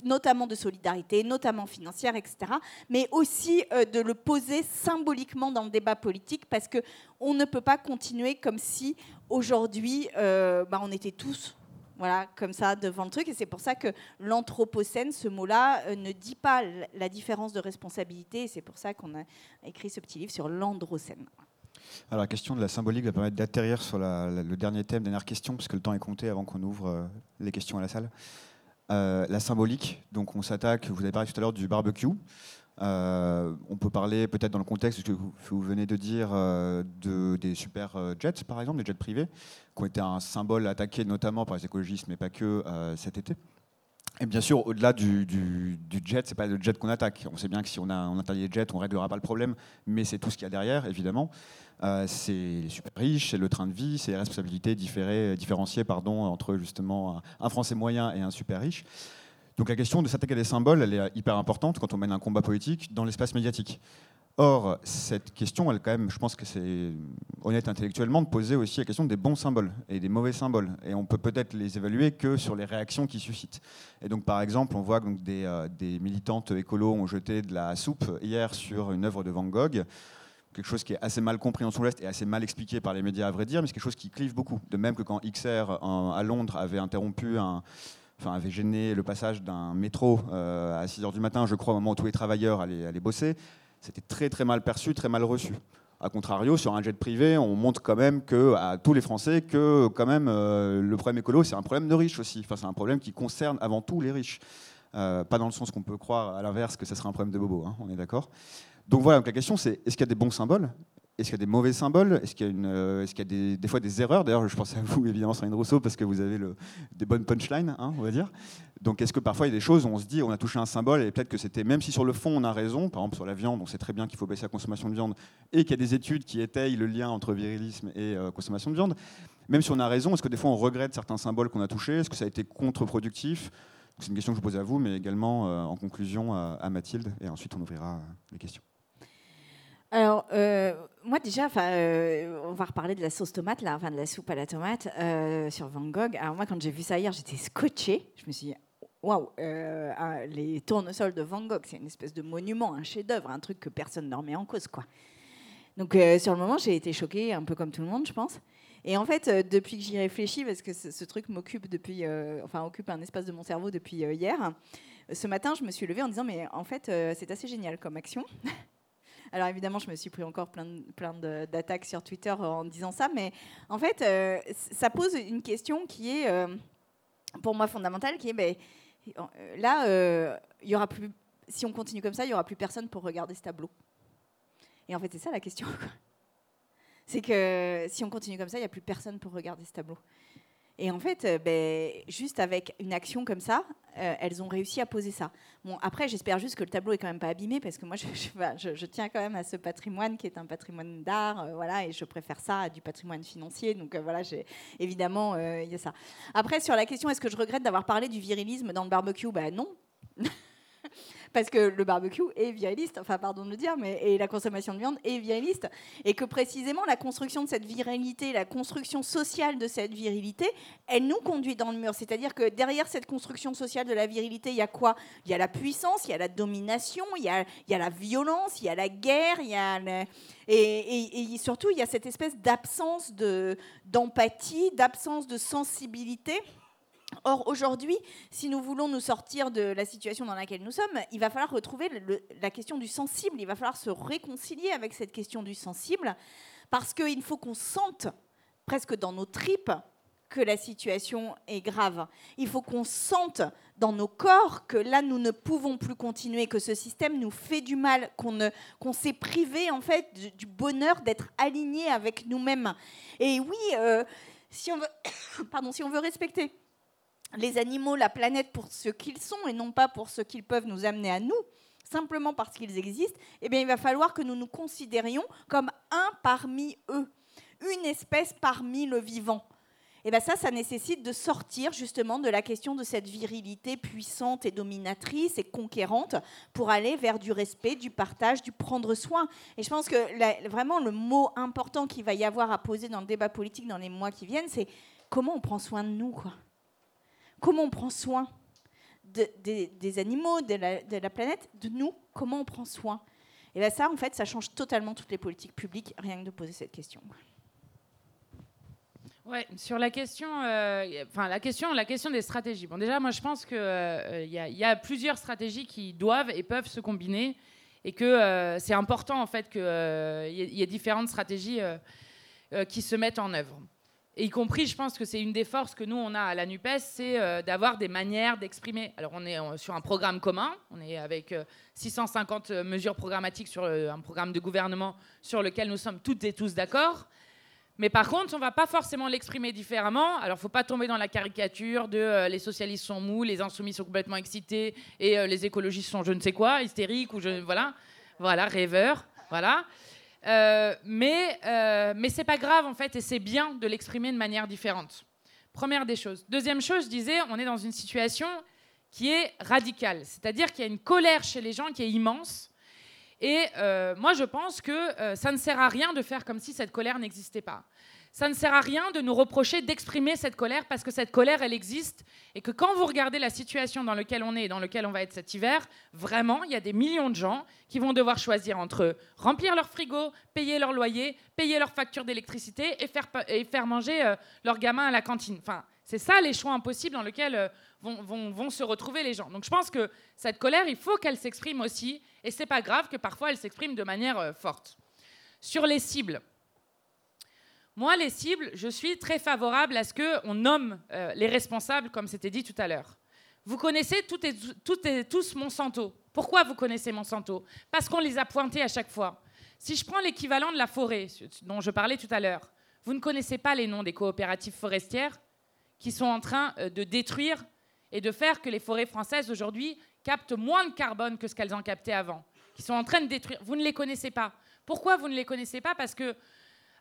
notamment de solidarité, notamment financière, etc. Mais aussi euh, de le poser symboliquement dans le débat politique parce que on ne peut pas continuer comme si aujourd'hui, euh, bah, on était tous voilà, comme ça devant le truc. Et c'est pour ça que l'anthropocène, ce mot-là, euh, ne dit pas la différence de responsabilité. Et c'est pour ça qu'on a écrit ce petit livre sur l'androcène.
Alors la question de la symbolique va permettre d'atterrir sur le dernier thème, dernière question, puisque le temps est compté avant qu'on ouvre euh, les questions à la salle. la symbolique, donc on s'attaque, vous avez parlé tout à l'heure du barbecue. Euh, on peut parler peut-être dans le contexte que vous, venez de dire euh, de, des super euh, jets, par exemple, des jets privés, qui ont été un symbole attaqué notamment par les écologistes, mais pas que cet été. Et bien sûr, au-delà du, jet, c'est pas le jet qu'on attaque. On sait bien que si on, a, on interdit les jets, on ne réglera pas le problème, mais c'est tout ce qu'il y a derrière, évidemment. c'est les super riches, c'est le train de vie, c'est les responsabilités différenciées pardon, entre justement un Français moyen et un super riche. Donc la question de s'attaquer à des symboles, elle est hyper importante quand on mène un combat politique dans l'espace médiatique. Or, cette question, elle, quand même, je pense que c'est honnête intellectuellement de poser aussi la question des bons symboles et des mauvais symboles. Et on peut peut-être les évaluer que sur les réactions qu'ils suscitent. Et donc, par exemple, on voit que des, euh, des, militantes écolos ont jeté de la soupe hier sur une œuvre de Van Gogh. Quelque chose qui est assez mal compris en son l'Est et assez mal expliqué par les médias, à vrai dire, mais c'est quelque chose qui clive beaucoup. De même que quand XR à Londres avait interrompu un enfin, avait gêné le passage d'un métro euh, à 6 h du matin, je crois, au moment où tous les travailleurs allaient, bosser, c'était très très mal perçu, très mal reçu. A contrario, sur un jet privé, on montre quand même que, à tous les Français que quand même euh, le problème écolo, c'est un problème de riches aussi. Enfin, c'est un problème qui concerne avant tout les riches. Euh, pas dans le sens qu'on peut croire à l'inverse que ce serait un problème de bobo, hein, on est d'accord. Donc voilà, donc la question c'est est-ce qu'il y a des bons symboles? Est-ce qu'il y a des mauvais symboles? Est-ce qu'il y a, euh, des, fois des erreurs? D'ailleurs, je pense à vous, évidemment, Sandrine Rousseau, parce que vous avez des bonnes punchlines, hein, on va dire. Donc, est-ce que parfois il y a des choses où on se dit, on a touché un symbole, et peut-être que c'était, même si sur le fond on a raison, par exemple sur la viande, on sait très bien qu'il faut baisser la consommation de viande, et qu'il y a des études qui étayent le lien entre virilisme et euh, consommation de viande, même si on a raison, est-ce que des fois on regrette certains symboles qu'on a touchés? Est-ce que ça a été contre-productif? C'est une question que je pose à vous, mais également euh, en conclusion à Mathilde, et ensuite on ouvrira les questions.
Alors, euh, moi déjà, euh, on va reparler de la sauce tomate, là, enfin de la soupe à la tomate euh, sur Van Gogh. Alors moi, quand j'ai vu ça hier, j'étais scotché. Je me suis dit, waouh, les tournesols de Van Gogh, c'est une espèce de monument, un chef-d'œuvre, un truc que personne ne remet en cause, quoi. Donc sur le moment, j'ai été choquée, un peu comme tout le monde, je pense. Et en fait, depuis que j'y réfléchis, parce que ce, truc m'occupe depuis, enfin occupe un espace de mon cerveau depuis hier, ce matin, je me suis levée en disant mais en fait, c'est assez génial comme action. Alors évidemment, je me suis pris encore plein, d'attaques sur Twitter en disant ça, mais en fait, ça pose une question qui est pour moi fondamentale, qui est ben, là, il aura plus si on continue comme ça, il n'y aura plus personne pour regarder ce tableau. Et en fait, c'est ça la question. C'est que si on continue comme ça, il n'y a plus personne pour regarder ce tableau. Et en fait, euh, ben, juste avec une action comme ça, euh, elles ont réussi à poser ça. Bon, après, j'espère juste que le tableau est quand même pas abîmé, parce que moi, je, tiens quand même à ce patrimoine qui est un patrimoine d'art, euh, voilà, et je préfère ça à du patrimoine financier. Donc voilà, évidemment, il y a ça. Après, sur la question, est-ce que je regrette d'avoir parlé du virilisme dans le barbecue? Ben non. parce que le barbecue est viriliste, enfin pardon de le dire, mais et la consommation de viande est viriliste, et que précisément la construction de cette virilité, la construction sociale de cette virilité, elle nous conduit dans le mur. C'est-à-dire que derrière cette construction sociale de la virilité, il y a quoi? Il y a la puissance, il y a la domination, il y a, il y a la violence, il y a la guerre, il y a et, et, surtout il y a cette espèce d'absence d'empathie, d'absence de sensibilité. Or, aujourd'hui, si nous voulons nous sortir de la situation dans laquelle nous sommes, il va falloir retrouver la question du sensible, il va falloir se réconcilier avec cette question du sensible, parce qu'il faut qu'on sente presque dans nos tripes que la situation est grave. Il faut qu'on sente dans nos corps que là, nous ne pouvons plus continuer, que ce système nous fait du mal, qu'on s'est privé en fait du, bonheur d'être aligné avec nous-mêmes. Et oui, euh, si, on veut, pardon, si on veut respecter les animaux, la planète pour ce qu'ils sont et non pas pour ce qu'ils peuvent nous amener à nous, simplement parce qu'ils existent, eh bien, il va falloir que nous nous considérions comme un parmi eux, une espèce parmi le vivant. Et bien ça, ça nécessite de sortir justement de la question de cette virilité puissante et dominatrice et conquérante pour aller vers du respect, du partage, du prendre soin. Et je pense que vraiment le mot important qu'il va y avoir à poser dans le débat politique dans les mois qui viennent, c'est comment on prend soin de nous. Quoi comment on prend soin des animaux, de la, planète, de nous, comment on prend soin. Et bien ça, en fait, ça change totalement toutes les politiques publiques, rien que de poser cette question.
Ouais, sur la question, euh, la question, la question des stratégies. Bon, déjà, moi, je pense qu'il euh, y, a plusieurs stratégies qui doivent et peuvent se combiner, et que euh, c'est important en fait qu'il y, ait différentes stratégies qui se mettent en œuvre y compris, je pense que c'est une des forces que nous, on a à la NUPES, c'est euh, d'avoir des manières d'exprimer. Alors, on est sur un programme commun, on est avec 650 euh, mesures programmatiques sur un programme de gouvernement sur lequel nous sommes toutes et tous d'accord. Mais par contre, on ne va pas forcément l'exprimer différemment. Alors, il ne faut pas tomber dans la caricature de euh, les socialistes sont mous, les insoumis sont complètement excités et les écologistes sont je ne sais quoi, hystériques ou je. Voilà, voilà, rêveurs. Voilà. Euh, mais euh, mais c'est pas grave en fait, et c'est bien de l'exprimer de manière différente. Première des choses. Deuxième chose, je disais, on est dans une situation qui est radicale, c'est-à-dire qu'il y a une colère chez les gens qui est immense. Et euh, moi, je pense que ça ne sert à rien de faire comme si cette colère n'existait pas ça ne sert à rien de nous reprocher d'exprimer cette colère parce que cette colère, elle existe et que quand vous regardez la situation dans laquelle on est et dans laquelle on va être cet hiver, vraiment, il y a des millions de gens qui vont devoir choisir entre remplir leur frigo, payer leur loyer, payer leur facture d'électricité et faire, et faire manger euh, leurs gamins à la cantine. Enfin, c'est ça les choix impossibles dans lesquels euh, vont, vont, se retrouver les gens. Donc je pense que cette colère, il faut qu'elle s'exprime aussi et c'est pas grave que parfois elle s'exprime de manière euh, forte. Sur les cibles, moi, les cibles, je suis très favorable à ce qu'on nomme euh, les responsables, comme c'était dit tout à l'heure. Vous connaissez toutes et, et, tous Monsanto. Pourquoi vous connaissez Monsanto? Parce qu'on les a pointés à chaque fois. Si je prends l'équivalent de la forêt, dont je parlais tout à l'heure, vous ne connaissez pas les noms des coopératives forestières qui sont en train euh, de détruire et de faire que les forêts françaises aujourd'hui captent moins de carbone que ce qu'elles en captaient avant, qui sont en train de détruire. Vous ne les connaissez pas. Pourquoi vous ne les connaissez pas? Parce que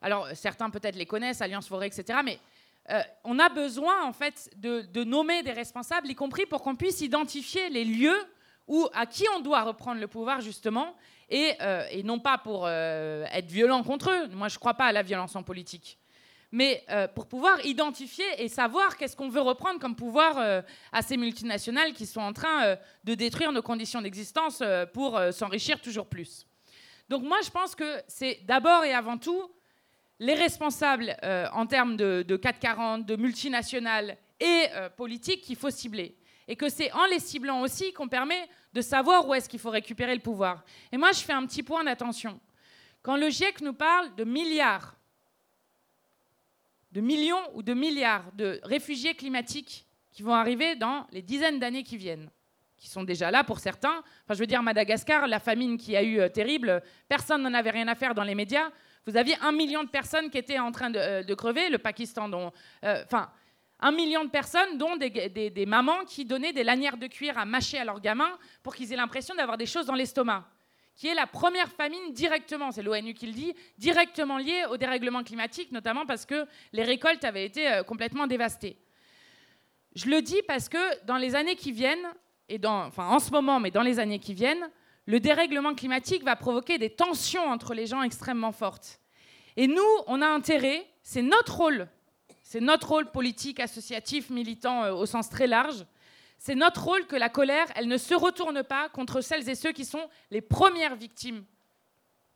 alors certains peut-être les connaissent, Alliance Forêt, etc. Mais euh, on a besoin en fait de, nommer des responsables, y compris pour qu'on puisse identifier les lieux où, à qui on doit reprendre le pouvoir justement, et, euh, non pas pour euh, être violent contre eux. Moi, je ne crois pas à la violence en politique. Mais pour pouvoir identifier et savoir qu'est-ce qu'on veut reprendre comme pouvoir à ces multinationales qui sont en train de détruire nos conditions d'existence pour s'enrichir toujours plus. Donc moi, je pense que c'est d'abord et avant tout les responsables euh, en termes de, de 440, de multinationales et euh, politiques qu'il faut cibler. Et que c'est en les ciblant aussi qu'on permet de savoir où est-ce qu'il faut récupérer le pouvoir. Et moi, je fais un petit point d'attention. Quand le GIEC nous parle de milliards, de millions ou de milliards de réfugiés climatiques qui vont arriver dans les dizaines d'années qui viennent, qui sont déjà là pour certains. Enfin, je veux dire, Madagascar, la famine qui a eu euh, terrible, personne n'en avait rien à faire dans les médias. Vous aviez un million de personnes qui étaient en train de, euh, crever, le Pakistan, dont, euh, enfin, un million de personnes, dont des, des, mamans qui donnaient des lanières de cuir à mâcher à leurs gamins pour qu'ils aient l'impression d'avoir des choses dans l'estomac qui est la première famine directement, c'est l'ONU qui le dit, directement liée au dérèglement climatique, notamment parce que les récoltes avaient été complètement dévastées. Je le dis parce que dans les années qui viennent, et dans, enfin en ce moment, mais dans les années qui viennent, le dérèglement climatique va provoquer des tensions entre les gens extrêmement fortes. Et nous, on a intérêt, c'est notre rôle, c'est notre rôle politique, associatif, militant euh, au sens très large, c'est notre rôle que la colère, elle ne se retourne pas contre celles et ceux qui sont les premières victimes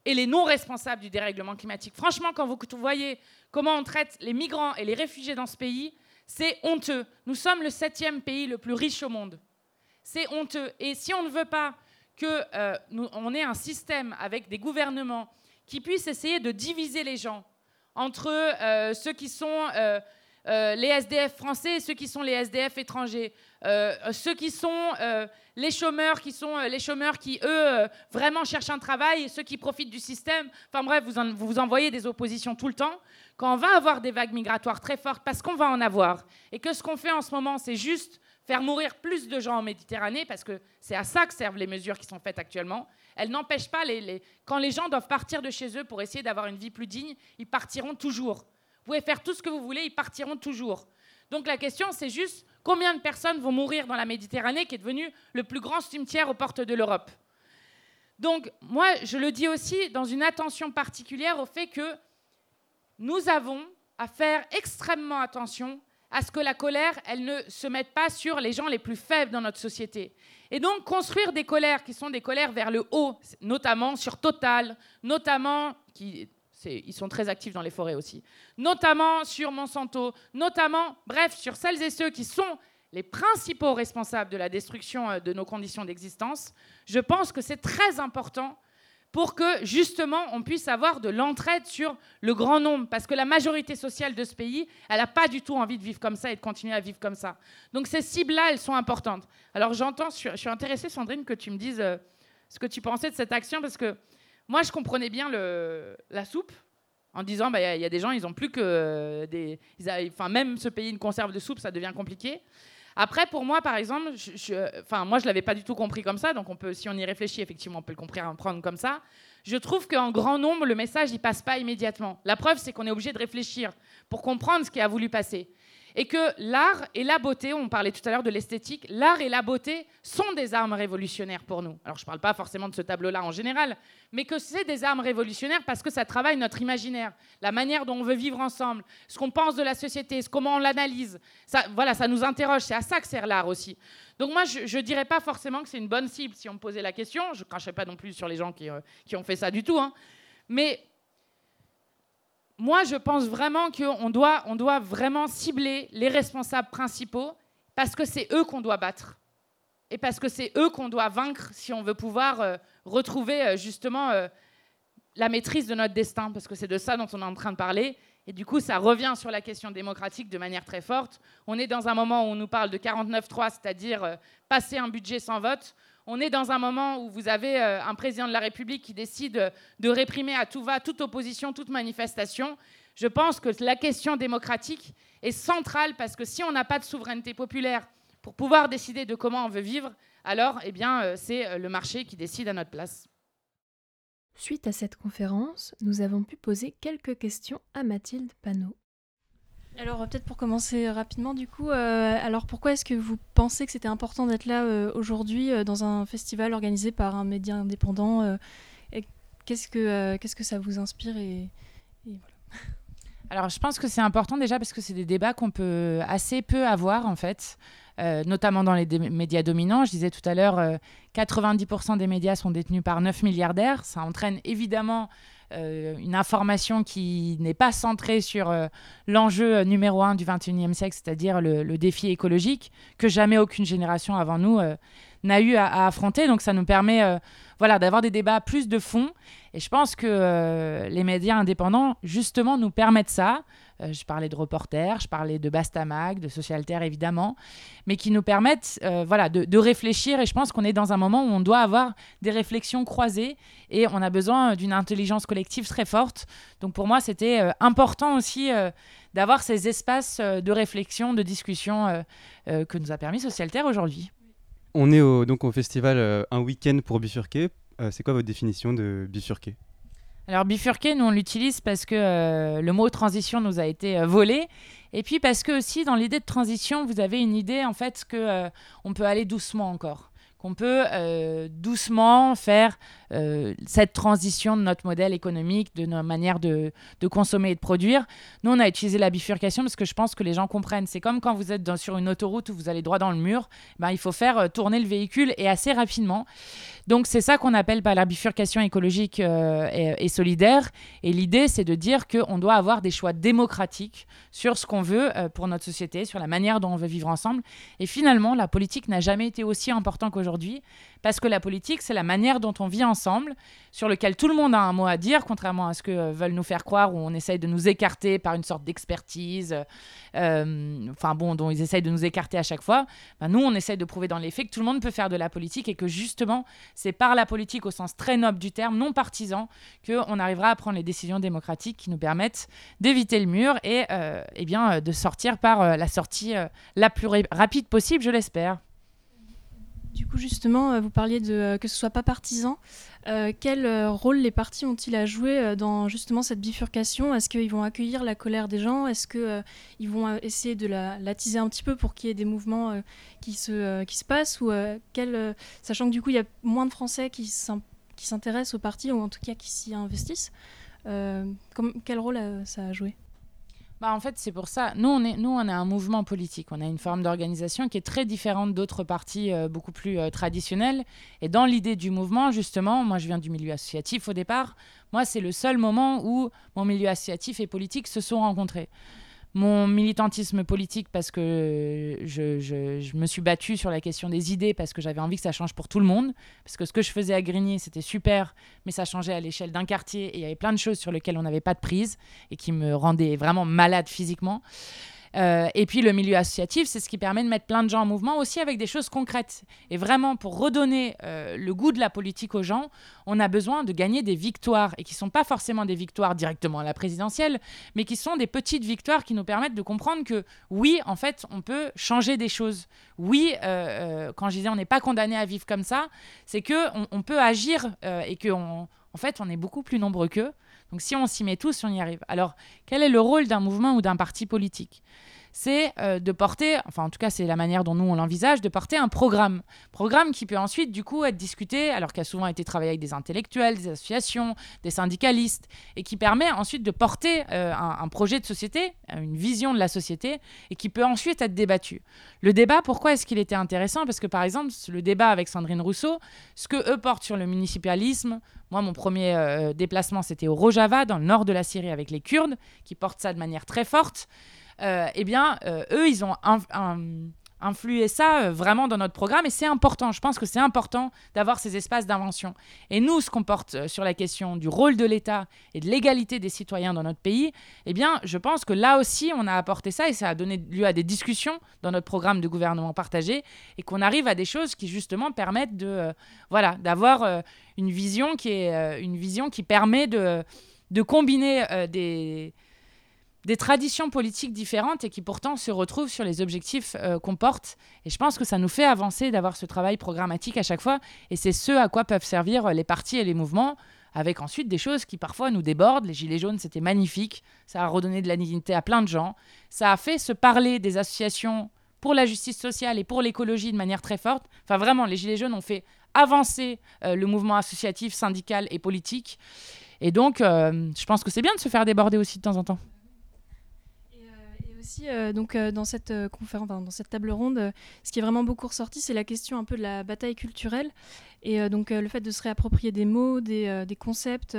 et les non responsables du dérèglement climatique. Franchement, quand vous voyez comment on traite les migrants et les réfugiés dans ce pays, c'est honteux. Nous sommes le septième pays le plus riche au monde. C'est honteux. Et si on ne veut pas qu'on euh, ait un système avec des gouvernements qui puissent essayer de diviser les gens entre euh, ceux qui sont euh, les SDF français et ceux qui sont les SDF étrangers, ceux qui sont les chômeurs, qui sont les chômeurs qui, eux, vraiment cherchent un travail, ceux qui profitent du système. Enfin bref, vous, vous envoyez des oppositions tout le temps quand on va avoir des vagues migratoires très fortes, parce qu'on va en avoir, et que ce qu'on fait en ce moment, c'est juste faire mourir plus de gens en Méditerranée, parce que c'est à ça que servent les mesures qui sont faites actuellement, elles n'empêchent pas, les, quand les gens doivent partir de chez eux pour essayer d'avoir une vie plus digne, ils partiront toujours. Vous pouvez faire tout ce que vous voulez, ils partiront toujours. Donc la question, c'est juste combien de personnes vont mourir dans la Méditerranée, qui est devenue le plus grand cimetière aux portes de l'Europe. Donc moi, je le dis aussi dans une attention particulière au fait que nous avons à faire extrêmement attention à ce que la colère, elle ne se mette pas sur les gens les plus faibles dans notre société. Et donc construire des colères qui sont des colères vers le haut, notamment sur Total, notamment qui ils sont très actifs dans les forêts aussi, notamment sur Monsanto, notamment, bref, sur celles et ceux qui sont les principaux responsables de la destruction euh, de nos conditions d'existence. Je pense que c'est très important pour que justement on puisse avoir de l'entraide sur le grand nombre, parce que la majorité sociale de ce pays, elle n'a pas du tout envie de vivre comme ça et de continuer à vivre comme ça. Donc ces cibles-là, elles sont importantes. Alors j'entends, je suis intéressée, Sandrine, que tu me dises euh, ce que tu pensais de cette action, parce que moi, je comprenais bien la soupe, en disant, bah, il y, a des gens, ils n'ont plus que des... enfin, même se payer une conserve de soupe, ça devient compliqué. Après, pour moi, par exemple, je, enfin, moi, je l'avais pas du tout compris comme ça, donc on peut, si on y réfléchit, effectivement, on peut le comprendre comme ça. Je trouve qu'en grand nombre, le message, il passe pas immédiatement. La preuve, c'est qu'on est obligé de réfléchir pour comprendre ce qui a voulu passer et que l'art et la beauté, on parlait tout à l'heure de l'esthétique, l'art et la beauté sont des armes révolutionnaires pour nous. Alors je ne parle pas forcément de ce tableau-là en général, mais que c'est des armes révolutionnaires parce que ça travaille notre imaginaire, la manière dont on veut vivre ensemble, ce qu'on pense de la société, comment on l'analyse. Voilà, ça nous interroge, c'est à ça que sert l'art aussi. Donc moi, je ne dirais pas forcément que c'est une bonne cible si on me posait la question. Je ne cracherai pas non plus sur les gens qui, euh, qui ont fait ça du tout. Hein. Mais moi, je pense vraiment qu'on doit, on doit vraiment cibler les responsables principaux parce que c'est eux qu'on doit battre. Et parce que c'est eux qu'on doit vaincre si on veut pouvoir euh, retrouver euh, justement euh, la maîtrise de notre destin, parce que c'est de ça dont on est en train de parler. Et du coup, ça revient sur la question démocratique de manière très forte. On est dans un moment où on nous parle de 49-3, c'est-à-dire passer un budget sans vote. On est dans un moment où vous avez euh, un président de la République qui décide de réprimer à tout va toute opposition, toute manifestation. Je pense que la question démocratique est centrale parce que si on n'a pas de souveraineté populaire pour pouvoir décider de comment on veut vivre, alors eh bien, euh, c'est euh, le marché qui décide à notre place.
Suite à cette conférence, nous avons pu poser quelques questions à Mathilde Panot.
Alors peut-être pour commencer rapidement du coup, euh, alors pourquoi est-ce que vous pensez que c'était important d'être là euh, aujourd'hui euh, dans un festival organisé par un média indépendant Qu'est-ce que qu'est-ce que ça vous inspire et,
Alors je pense que c'est important déjà parce que c'est des débats qu'on peut assez peu avoir en fait. notamment dans les médias dominants. Je disais tout à l'heure, 90% des médias sont détenus par 9 milliardaires. Ça entraîne évidemment une information qui n'est pas centrée sur l'enjeu numéro un du 21e siècle, c'est-à-dire le, défi écologique, que jamais aucune génération avant nous n'a eu à, affronter. Donc ça nous permet voilà, d'avoir des débats plus de fond. Et je pense que les médias indépendants, justement, nous permettent ça. Euh, je parlais de reporters, je parlais de Bastamag, de Socialter évidemment, mais qui nous permettent euh, voilà, de, réfléchir. Et je pense qu'on est dans un moment où on doit avoir des réflexions croisées et on a besoin d'une intelligence collective très forte. Donc pour moi, c'était euh, important aussi d'avoir ces espaces de réflexion, de discussion que nous a permis Socialter aujourd'hui.
On est donc au festival Un week-end pour bifurquer. c'est quoi votre définition de bifurquer?
Alors bifurquer, nous on l'utilise parce que euh, le mot transition nous a été euh, volé, et puis parce que aussi dans l'idée de transition, vous avez une idée en fait que euh, peut aller doucement encore qu'on peut euh, doucement faire euh, cette transition de notre modèle économique, de notre manière de, consommer et de produire. Nous, on a utilisé la bifurcation parce que je pense que les gens comprennent. C'est comme quand vous êtes sur une autoroute où vous allez droit dans le mur, ben, il faut faire euh, tourner le véhicule et assez rapidement. Donc c'est ça qu'on appelle par la bifurcation écologique et, solidaire. Et l'idée, c'est de dire qu'on doit avoir des choix démocratiques sur ce qu'on veut pour notre société, sur la manière dont on veut vivre ensemble. Et finalement, la politique n'a jamais été aussi importante qu'aujourd'hui aujourd'hui, parce que la politique, c'est la manière dont on vit ensemble, sur lequel tout le monde a un mot à dire, contrairement à ce que euh, veulent nous faire croire, où on essaye de nous écarter par une sorte d'expertise, euh, enfin bon, dont ils essayent de nous écarter à chaque fois. Ben, nous, on essaye de prouver dans les faits que tout le monde peut faire de la politique et que justement, c'est par la politique au sens très noble du terme, non partisan, qu'on arrivera à prendre les décisions démocratiques qui nous permettent d'éviter le mur et, euh, eh bien, de sortir par la sortie la plus rapide possible, je l'espère.
Du coup, justement, euh, vous parliez de euh, que ce soit pas partisan. Euh, quel rôle les partis ont-ils à jouer dans justement cette bifurcation? Est-ce qu'ils vont accueillir la colère des gens? Est-ce qu'ils vont essayer de la, l'attiser un petit peu pour qu'il y ait des mouvements qui, se, qui se passent? Ou, quel, Sachant que du coup, il y a moins de Français qui, s'intéressent aux partis ou en tout cas qui s'y investissent. Quel rôle ça a joué?
Bah, en fait, c'est pour ça. Nous on, est, nous, on a un mouvement politique. On a une forme d'organisation qui est très différente d'autres partis euh, beaucoup plus euh, traditionnels. Et dans l'idée du mouvement, justement, moi, je viens du milieu associatif au départ. Moi, c'est le seul moment où mon milieu associatif et politique se sont rencontrés mon militantisme politique parce que je, me suis battue sur la question des idées parce que j'avais envie que ça change pour tout le monde. Parce que ce que je faisais à Grigny, c'était super, mais ça changeait à l'échelle d'un quartier et il y avait plein de choses sur lesquelles on n'avait pas de prise et qui me rendaient vraiment malade physiquement. Euh, et puis le milieu associatif, c'est ce qui permet de mettre plein de gens en mouvement aussi avec des choses concrètes. Et vraiment, pour redonner euh, le goût de la politique aux gens, on a besoin de gagner des victoires et qui ne sont pas forcément des victoires directement à la présidentielle, mais qui sont des petites victoires qui nous permettent de comprendre que oui, en fait, on peut changer des choses. Oui, euh, quand je disais on n'est pas condamné à vivre comme ça, c'est que on, peut agir et que en fait, on est beaucoup plus nombreux qu'eux. Donc si on s'y met tous, on y arrive. Alors, quel est le rôle d'un mouvement ou d'un parti politique? C'est euh, de porter, enfin en tout cas c'est la manière dont nous on l'envisage, de porter un programme. Programme qui peut ensuite du coup être discuté, alors qu'il a souvent été travaillé avec des intellectuels, des associations, des syndicalistes, et qui permet ensuite de porter euh, un, projet de société, une vision de la société, et qui peut ensuite être débattu. Le débat, pourquoi est-ce qu'il était intéressant? Parce que par exemple, le débat avec Sandrine Rousseau, ce que eux portent sur le municipalisme, moi, mon premier euh, déplacement, c'était au Rojava, dans le nord de la Syrie, avec les Kurdes, qui portent ça de manière très forte. Euh, eh bien, euh, eux, ils ont influé ça euh, vraiment dans notre programme et c'est important. Je pense que c'est important d'avoir ces espaces d'invention. Et nous, ce qu'on porte sur la question du rôle de l'État et de l'égalité des citoyens dans notre pays, eh bien, je pense que là aussi, on a apporté ça et ça a donné lieu à des discussions dans notre programme de gouvernement partagé et qu'on arrive à des choses qui justement permettent de, voilà, d'avoir une vision qui est une vision qui permet de, de combiner des des traditions politiques différentes et qui pourtant se retrouvent sur les objectifs euh, qu'on porte. Et je pense que ça nous fait avancer d'avoir ce travail programmatique à chaque fois. Et c'est ce à quoi peuvent servir les partis et les mouvements, avec ensuite des choses qui parfois nous débordent. Les Gilets jaunes, c'était magnifique. Ça a redonné de la dignité à plein de gens. Ça a fait se parler des associations pour la justice sociale et pour l'écologie de manière très forte. Enfin, vraiment, les Gilets jaunes ont fait avancer euh, le mouvement associatif, syndical et politique. Et donc, euh, je pense que c'est bien de se faire déborder aussi de temps en temps.
Euh, donc, euh, dans cette euh, conférence, dans cette table ronde, ce qui est vraiment beaucoup ressorti, c'est la question un peu de la bataille culturelle et donc le fait de se réapproprier des mots, des, concepts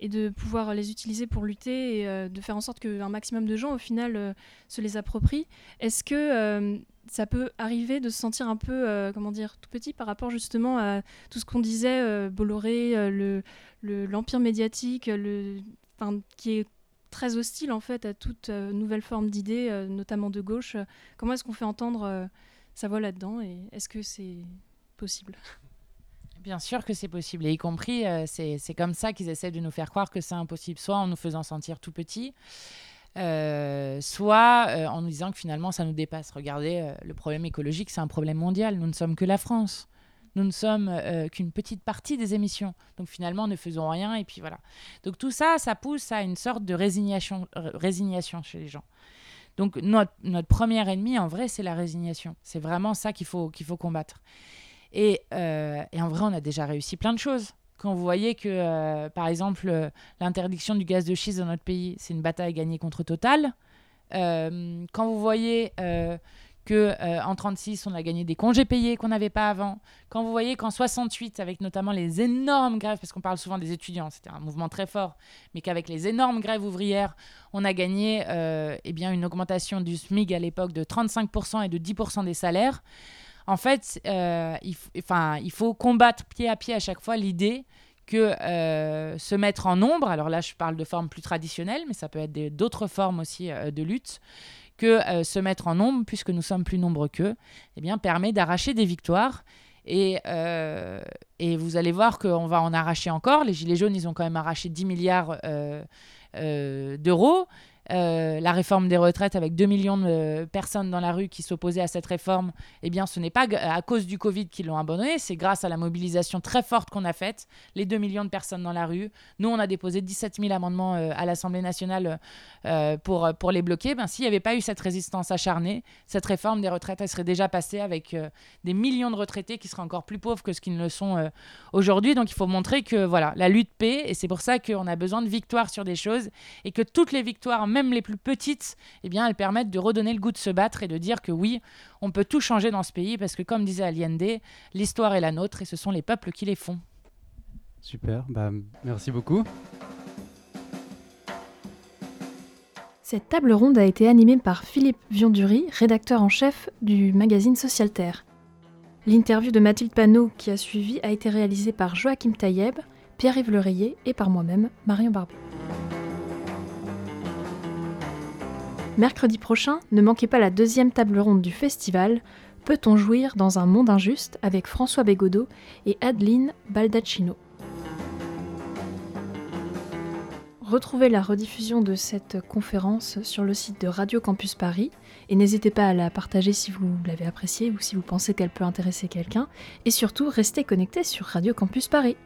et de pouvoir les utiliser pour lutter et de faire en sorte qu'un maximum de gens au final se les approprient. Est-ce que ça peut arriver de se sentir un peu, comment dire, tout petit par rapport justement à tout ce qu'on disait, Bolloré, le, l'empire médiatique, qui est très hostile en fait à toute nouvelle forme d'idées, notamment de gauche. Comment est-ce qu'on fait entendre sa voix là-dedans et est-ce que c'est possible?
Bien sûr que c'est possible, et y compris, euh, c'est comme ça qu'ils essaient de nous faire croire que c'est impossible, soit en nous faisant sentir tout petit, euh, soit euh, en nous disant que finalement ça nous dépasse. Regardez, le problème écologique, c'est un problème mondial, nous ne sommes que la France. Nous ne sommes qu'une petite partie des émissions. Donc finalement, ne faisons rien, et puis voilà. Donc tout ça, ça pousse à une sorte de résignation, résignation chez les gens. Donc notre, notre premier ennemi, en vrai, c'est la résignation. C'est vraiment ça qu'il faut, qu'il faut combattre. Euh, et, en vrai, on a déjà réussi plein de choses. Quand vous voyez que, euh, par exemple, euh, l'interdiction du gaz de schiste dans notre pays, c'est une bataille gagnée contre Total. quand vous voyez que en 36 on a gagné des congés payés qu'on n'avait pas avant. Quand vous voyez qu'en 68 avec notamment les énormes grèves parce qu'on parle souvent des étudiants, c'était un mouvement très fort, mais qu'avec les énormes grèves ouvrières, on a gagné eh bien une augmentation du SMIC à l'époque de 35% et de 10% des salaires en fait, euh, il, enfin, il faut combattre pied à pied à chaque fois l'idée que euh, se mettre en nombre, alors là je parle de formes plus traditionnelles, mais ça peut être d'autres formes aussi euh, de lutte, que se mettre en nombre, puisque nous sommes plus nombreux qu'eux, eh bien, permet d'arracher des victoires. Et, et, vous allez voir qu'on va en arracher encore. Les Gilets jaunes, ils ont quand même arraché 10 milliards d'euros. Euh, la réforme des retraites avec 2 millions de personnes dans la rue qui s'opposaient à cette réforme, eh bien, ce n'est pas à cause du Covid qu'ils l'ont abandonné, c'est grâce à la mobilisation très forte qu'on a faite, les 2 millions de personnes dans la rue. Nous, on a déposé 17 000 amendements euh, à l'Assemblée nationale euh, pour, pour les bloquer. Ben, S'il n'y avait pas eu cette résistance acharnée, cette réforme des retraites, elle serait déjà passée avec des millions de retraités qui seraient encore plus pauvres que ce qu'ils ne le sont aujourd'hui. Donc, il faut montrer que voilà, la lutte paie, et c'est pour ça qu'on a besoin de victoires sur des choses, et que toutes les victoires, même les plus petites, eh bien, elles permettent de redonner le goût de se battre et de dire que oui, on peut tout changer dans ce pays parce que, comme disait Allende, l'histoire est la nôtre et ce sont les peuples qui les font.
Super, bah, merci beaucoup.
Cette table ronde a été animée par Philippe Viondury, rédacteur en chef du magazine Social Terre. L'interview de Mathilde Panot qui a suivi a été réalisée par Joachim Taïeb, Pierre-Yves Lereyer et par moi-même, Marion Barbet. Mercredi prochain, ne manquez pas la deuxième table ronde du festival Peut-on jouir dans un monde injuste avec François Bégodeau et Adeline Baldacchino. Retrouvez la rediffusion de cette conférence sur le site de Radio Campus Paris et n'hésitez pas à la partager si vous l'avez appréciée ou si vous pensez qu'elle peut intéresser quelqu'un et surtout restez connectés sur Radio Campus Paris.